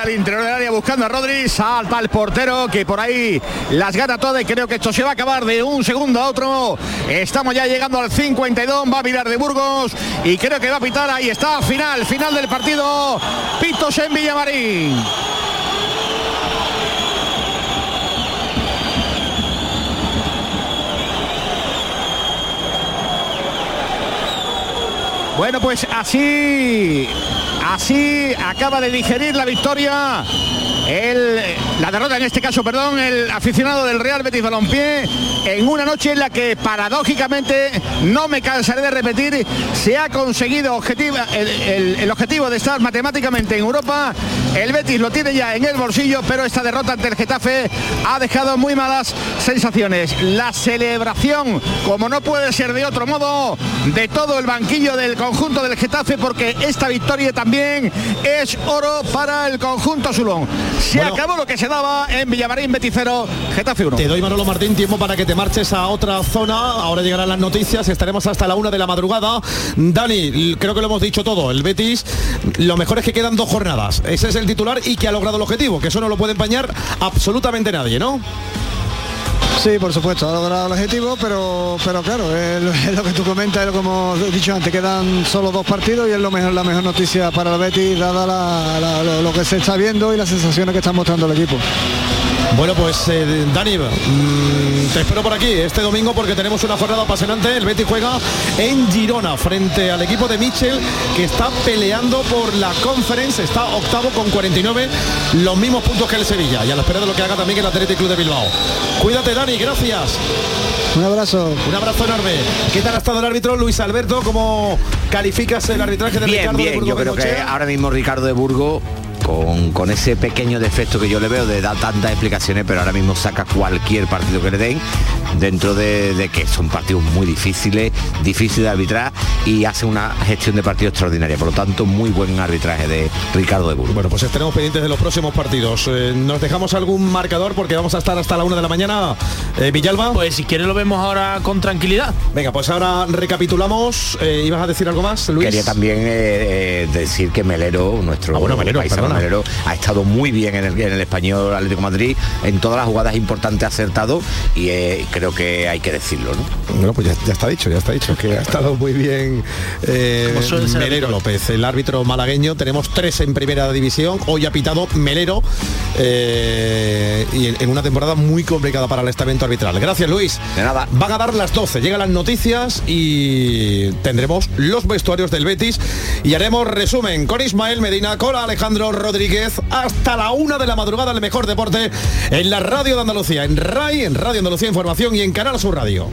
al interior del área buscando a Rodri. Salta el portero que por ahí las gana todas y creo que esto se va a acabar de un segundo a otro. Estamos ya llegando al 52. Va a mirar de Burgos y creo que va a pitar. Ahí está, final, final del partido. Pitos en Villamarín. Bueno, pues así, así acaba de digerir la victoria. El, la derrota en este caso, perdón, el aficionado del Real Betis Balompié en una noche en la que paradójicamente, no me cansaré de repetir, se ha conseguido objetiva- el, el- el objetivo de estar matemáticamente en Europa El Betis lo tiene ya en el bolsillo, pero esta derrota ante el Getafe ha dejado muy malas sensaciones. La celebración, como no puede ser de otro modo, de todo el banquillo del conjunto del Getafe, porque esta victoria también es oro para el conjunto Zulón. Se Bueno. acabó lo que se daba en Villamarín Beticero, Getafe 1. Te doy Manolo Martín tiempo para que te marches a otra zona. Ahora llegarán las noticias. Estaremos hasta la una de la madrugada. Dani, creo que lo hemos dicho todo. El Betis, lo mejor es que quedan dos jornadas. Ese es el titular y que ha logrado el objetivo, que eso no lo puede empañar absolutamente nadie, ¿no? Sí, por supuesto, ha logrado el objetivo, pero, pero claro, es lo, que tú comentas, que hemos dicho antes, quedan solo dos partidos y es lo mejor, la mejor noticia para el Betis, dada lo, lo que se está viendo y las sensaciones que está mostrando el equipo. Bueno, pues eh, Dani, mm, te espero por aquí este domingo porque tenemos una jornada apasionante. El Betis juega en Girona frente al equipo de Michel que está peleando por la conference, está octavo con 49, los mismos puntos que el Sevilla y a la espera de lo que haga también el Athletic Club de Bilbao. Cuídate Dani, gracias. Un abrazo. Un abrazo enorme. ¿Qué tal ha estado el árbitro Luis Alberto? ¿Cómo calificas el arbitraje de Bien, Ricardo de bien, Burgos yo creo que ahora mismo Ricardo de Burgo con, ese pequeño defecto que yo le veo de dar tantas explicaciones, pero ahora mismo saca cualquier partido que le den dentro de, de que son partidos muy difíciles, difícil de arbitrar y hace una gestión de partido extraordinaria. Por lo tanto, muy buen arbitraje de Ricardo de Burgos. Bueno, pues estaremos pendientes de los próximos partidos. Eh, ¿Nos dejamos algún marcador? Porque vamos a estar hasta la una de la mañana. Eh, Villalba. Pues si quieres lo vemos ahora con tranquilidad. Venga, pues ahora recapitulamos. Eh, ¿Ibas a decir algo más, Luis? Quería también decir que Melero, nuestro Ah, bueno, Melero, paisano perdona. Melero, ha estado muy bien en el, en el español Atlético de Madrid, en todas las jugadas importantes ha acertado y eh, creo que hay que decirlo, ¿no? Bueno, pues ya, ya está dicho, ya está dicho, que ha estado muy bien eh, Melero. López, el árbitro malagueño. Tenemos tres en primera división. Hoy ha pitado Melero eh, y en, en una temporada muy complicada para el estamento arbitral. Gracias, Luis. De nada. Van a dar las 12, llegan las noticias y tendremos los vestuarios del Betis y haremos resumen con Ismael Medina, con Alejandro Rodríguez hasta la una de la madrugada, el mejor deporte en la radio de Andalucía, en RAI, en Radio Andalucía Información y en Canal Sur Radio.